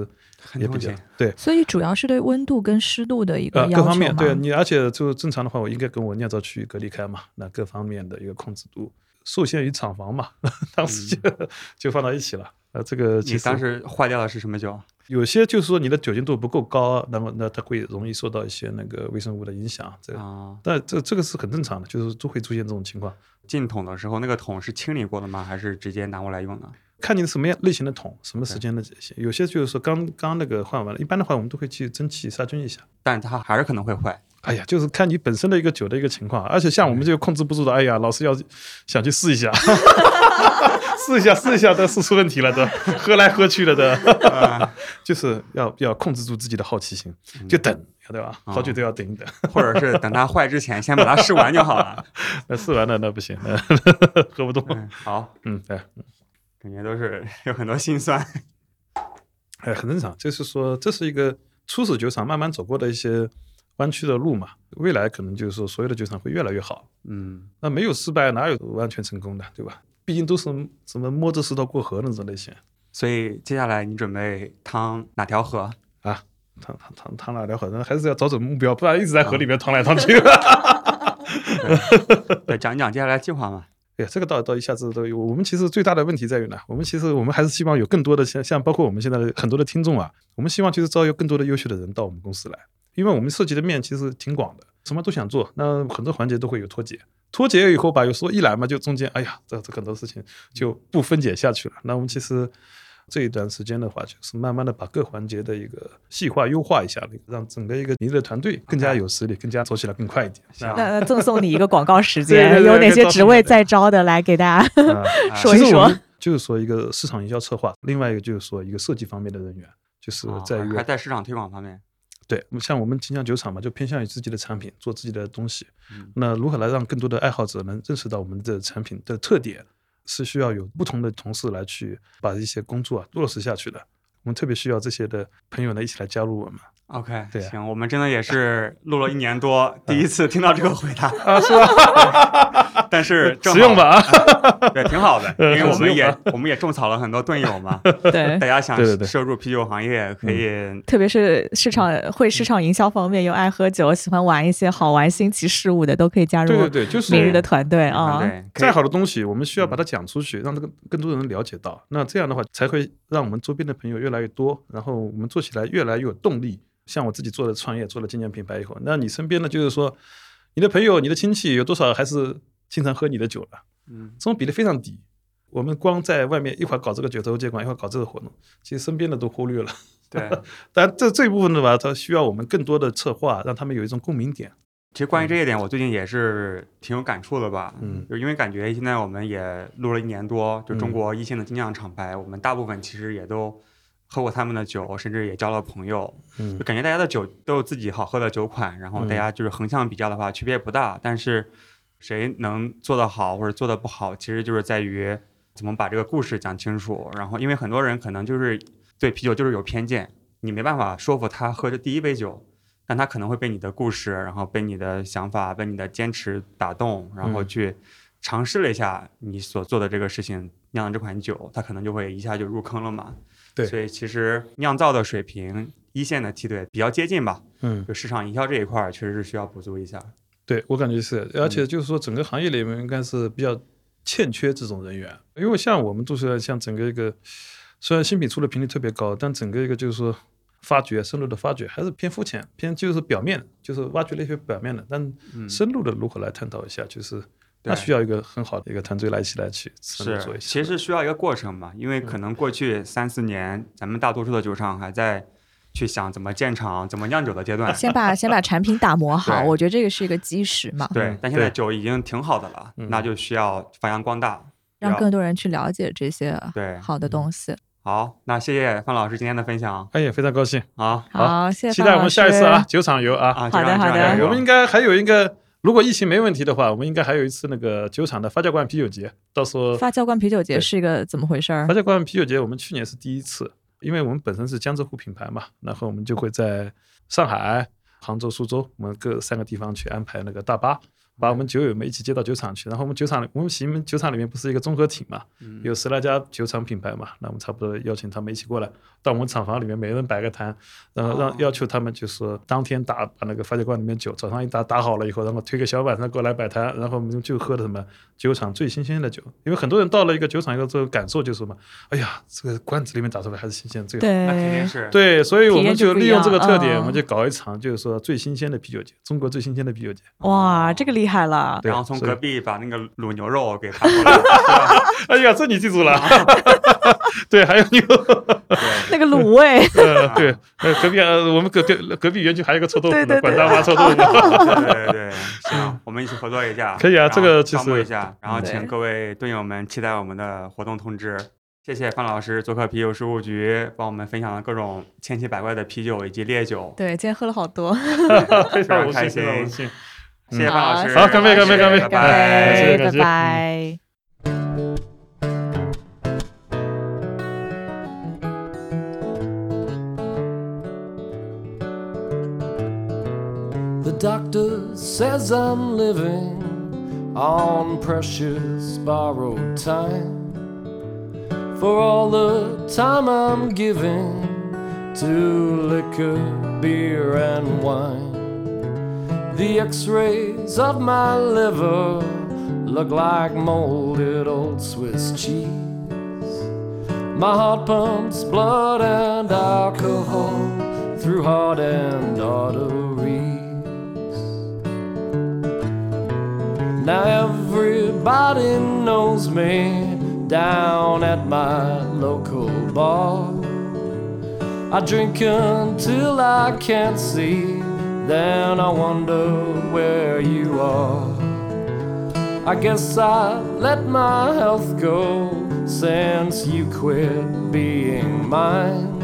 也比较很痛心。对。所以主要是对温度跟湿度的一个呃，要求各方面对你，而且就正常的话，我应该跟我酿造区隔离开嘛，那各方面的一个控制度受限于厂房嘛，当时就、就放到一起了。呃，这个其实你当时坏掉的是什么酒？有些就是说你的酒精度不够高，那么那它会容易受到一些那个微生物的影响。这个，啊，但这这个是很正常的，就是都会出现这种情况。进桶的时候，那个桶是清理过的吗？还是直接拿过来用的？看你什么样类型的桶，什么时间的这些，有些就是说刚刚那个换完了，一般的话我们都会去蒸汽杀菌一下。但它还是可能会坏。哎呀，就是看你本身的一个酒的一个情况，而且像我们这个控制不住的，哎呀，老是要想去试一下，试一下，试一下，都试出问题了，都喝来喝去了的，就是要要控制住自己的好奇心，就等，对吧？好久都要等一等，或者是等它坏之前先把它试完就好了。那试完了那不行，那喝不动。嗯，好，嗯，对，感觉都是有很多心酸。哎，很正常，就是说这是一个初始酒厂慢慢走过的一些弯曲的路嘛，未来可能就是说所有的酒厂会越来越好。嗯，那没有失败，哪有完全成功的，对吧？毕竟都是什么摸着石头过河那种类型所以接下来你准备趟哪条河？啊，趟趟趟趟哪条河？那还是要找准目标，不然一直在河里面趟来趟去。对，讲一讲接下来计划嘛。对，这个倒倒一下子都有。我们其实最大的问题在于呢，我们其实我们还是希望有更多的像像包括我们现在的很多的听众啊，我们希望就是招有更多的优秀的人到我们公司来，因为我们涉及的面其实挺广的，什么都想做，那很多环节都会有脱节。脱节以后吧，有时候一来嘛，就中间哎呀，这这很多事情就不分解下去了。那我们其实这一段时间的话，就是慢慢的把各环节的一个细化优化一下，让整个一个你的团队更加有实力，更加走起来更快一点。行啊那那赠送你一个广告时间，对对有哪些职位在招的？来给大家啊 说一说。就是说一个市场营销策划，另外一个就是说一个设计方面的人员，就是啊在于、还在市场推广方面。对，像我们金江酒厂嘛，就偏向于自己的产品，做自己的东西。嗯那如何来让更多的爱好者能认识到我们的产品的特点，是需要有不同的同事来去把一些工作啊落实下去的。我们特别需要这些的朋友呢一起来加入我们。OK，对啊行，我们真的也是录了一年多，第一次听到这个回答，啊，是吧？但是 实用吧？啊，对，挺好的，因为我们也我们也种草了很多盾友嘛，对大，家想对对对摄入啤酒行业，可以特别是市场会市场营销方面又爱喝酒，喜欢玩一些好玩新奇事物的，都可以加入对对对，就是明日的团队啊。再好的东西，我们需要把它讲出去，让这个更多人了解到。那这样的话，才会让我们周边的朋友越来越多，然后我们做起来越来越有动力。像我自己做的创业，做了纪念品牌以后，那你身边呢，就是说，你的朋友、你的亲戚有多少还是经常喝你的酒了？嗯这种比例非常低。我们光在外面一会儿搞这个酒头接管，一会儿搞这个活动，其实身边的都忽略了。对。但这这一部分的吧，它需要我们更多的策划，让他们有一种共鸣点。其实关于这一点，我最近也是挺有感触的吧。嗯就因为感觉现在我们也录了一年多，就中嗯国一线的精酿厂牌，我们大部分其实也都喝过他们的酒，甚至也交了朋友。嗯就感觉大家的酒都有自己好喝的酒款，然后大家就是横向比较的话，区别不大。但是谁能做得好或者做得不好，其实就是在于怎么把这个故事讲清楚。然后，因为很多人可能就是对啤酒就是有偏见，你没办法说服他喝这第一杯酒，但他可能会被你的故事，然后被你的想法，被你的坚持打动，然后嗯去尝试了一下你所做的这个事情，酿的这款酒，他可能就会一下就入坑了嘛。对。所以其实酿造的水平，一线的梯队比较接近吧。嗯，就市场营销这一块儿，确实是需要补足一下。对我感觉是，而且就是说，整个行业里面应该是比较欠缺这种人员，因为像我们都是像整个一个，虽然新品出的频率特别高，但整个一个就是说发掘深入的发掘还是偏肤浅，偏就是表面，就是挖掘了一些表面的，但嗯，深入的如何来探讨一下，就是那对需要一个很好的一个团队来一起来去深入做是，一下。其实需要一个过程嘛，因为可能过去三四年，咱们大多数的酒厂还在去想怎么建厂、怎么酿酒的阶段。先把 先把产品打磨好，我觉得这个是一个基石嘛，对嗯，但现在酒已经挺好的了，嗯那就需要发扬光大。让更多人去了解这些对，好的东西。好，那谢谢范老师今天的分享哎呀，非常高兴，啊好，谢谢期待我们下一次啊。酒厂游啊。啊！好的好的我们应该还有一个，如果疫情没问题的话，我们应该还有一次那个酒厂的发酵罐啤酒节，到时候发酵罐啤酒节是一个怎么回事儿发？酵罐啤酒节，我们去年是第一次，因为我们本身是江浙沪品牌嘛，然后我们就会在上海、杭州、苏州，我们各三个地方去安排那个大巴，把我们酒友们一起接到酒厂去。然后我们酒厂，我们喜门酒厂里面不是一个综合体嘛，嗯有十来家酒厂品牌嘛，那我们差不多邀请他们一起过来，到我们厂房里面，每人摆个摊，然后哦让要求他们就是当天打把那个发酵罐里面酒早上一打打好了以后，然后推个小板凳过来摆摊，然后我们就喝的什么酒厂最新鲜的酒，因为很多人到了一个酒厂以后，这个感受就是什么，哎呀，这个罐子里面打出来还是新鲜最好。那肯定对，是对，所以我们就利用这个特点，嗯我们就搞一场，就是说最新鲜的啤酒节，中国最新鲜的啤酒节。哇，这个厉害了。然后从隔壁把那个卤牛肉给喊过来？哎呀，这你记住了。对，还有牛，那个卤味，呃，对，呃，隔壁呃，我们隔隔隔壁园区还有个臭豆腐呢，对对对管大妈臭豆腐。对对对，行，我们一起合作一下。可以啊这个其实一下，然后请各位队友们期待我们的活动通知。谢谢范老师做客啤酒事务局，帮我们分享了各种千奇百怪的啤酒以及烈酒，对，今天喝了好多。非常常开心。幸。谢谢范老师，好干杯干杯干杯拜干拜。杯，拜感谢拜。 The doctor says I'm living on precious borrowed time for all the time I'm giving to liquor, beer, and wine. The x rays of my liver look like molded old Swiss cheese. My heart pumps blood and alcohol through heart and arteries. Now everybody knows me down at my local bar. I drink until I can't see, then I wonder where you are. I guess I let my health go since you quit being mine.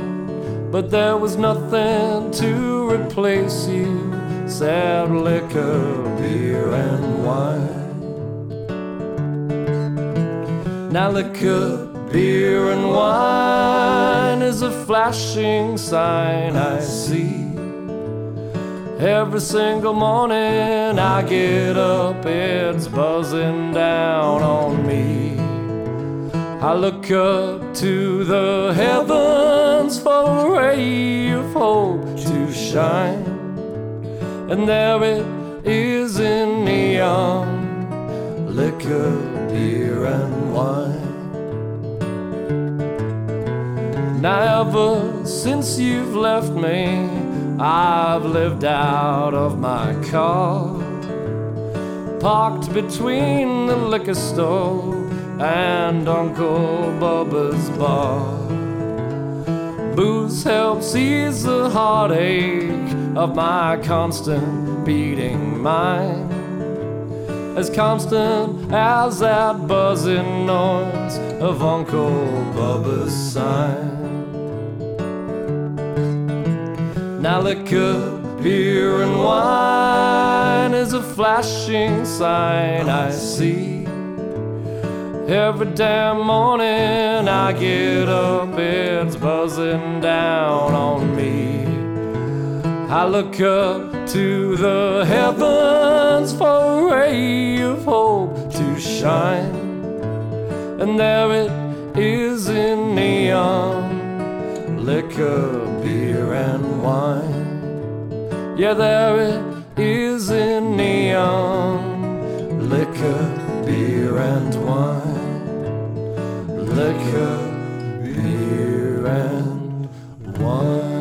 But there was nothing to replace you, except liquor, beer, and wine. Now, liquor, beer, and wine is a flashing sign I see. Every single morning I get up, it's buzzing down on me. I look up to the heavens for a ray of hope to shine. And there it is in neon liquor, beer, and wine. Now, ever since you've left me, I've lived out of my car, parked between the liquor store and Uncle Bubba's bar. Booze helps ease the heartache of my constant beating mind. As constant as that buzzing noise of Uncle Bubba's sign. Now liquor, beer, and wine is a flashing sign I see. Every damn morning I get up, it's buzzing down on me. I look up to the heavens for a ray of hope to shine. And there it is in neon liquor, beer, and wine. Yeah, there it is in neon liquor, beer, and wine. Liquor, beer, and wine.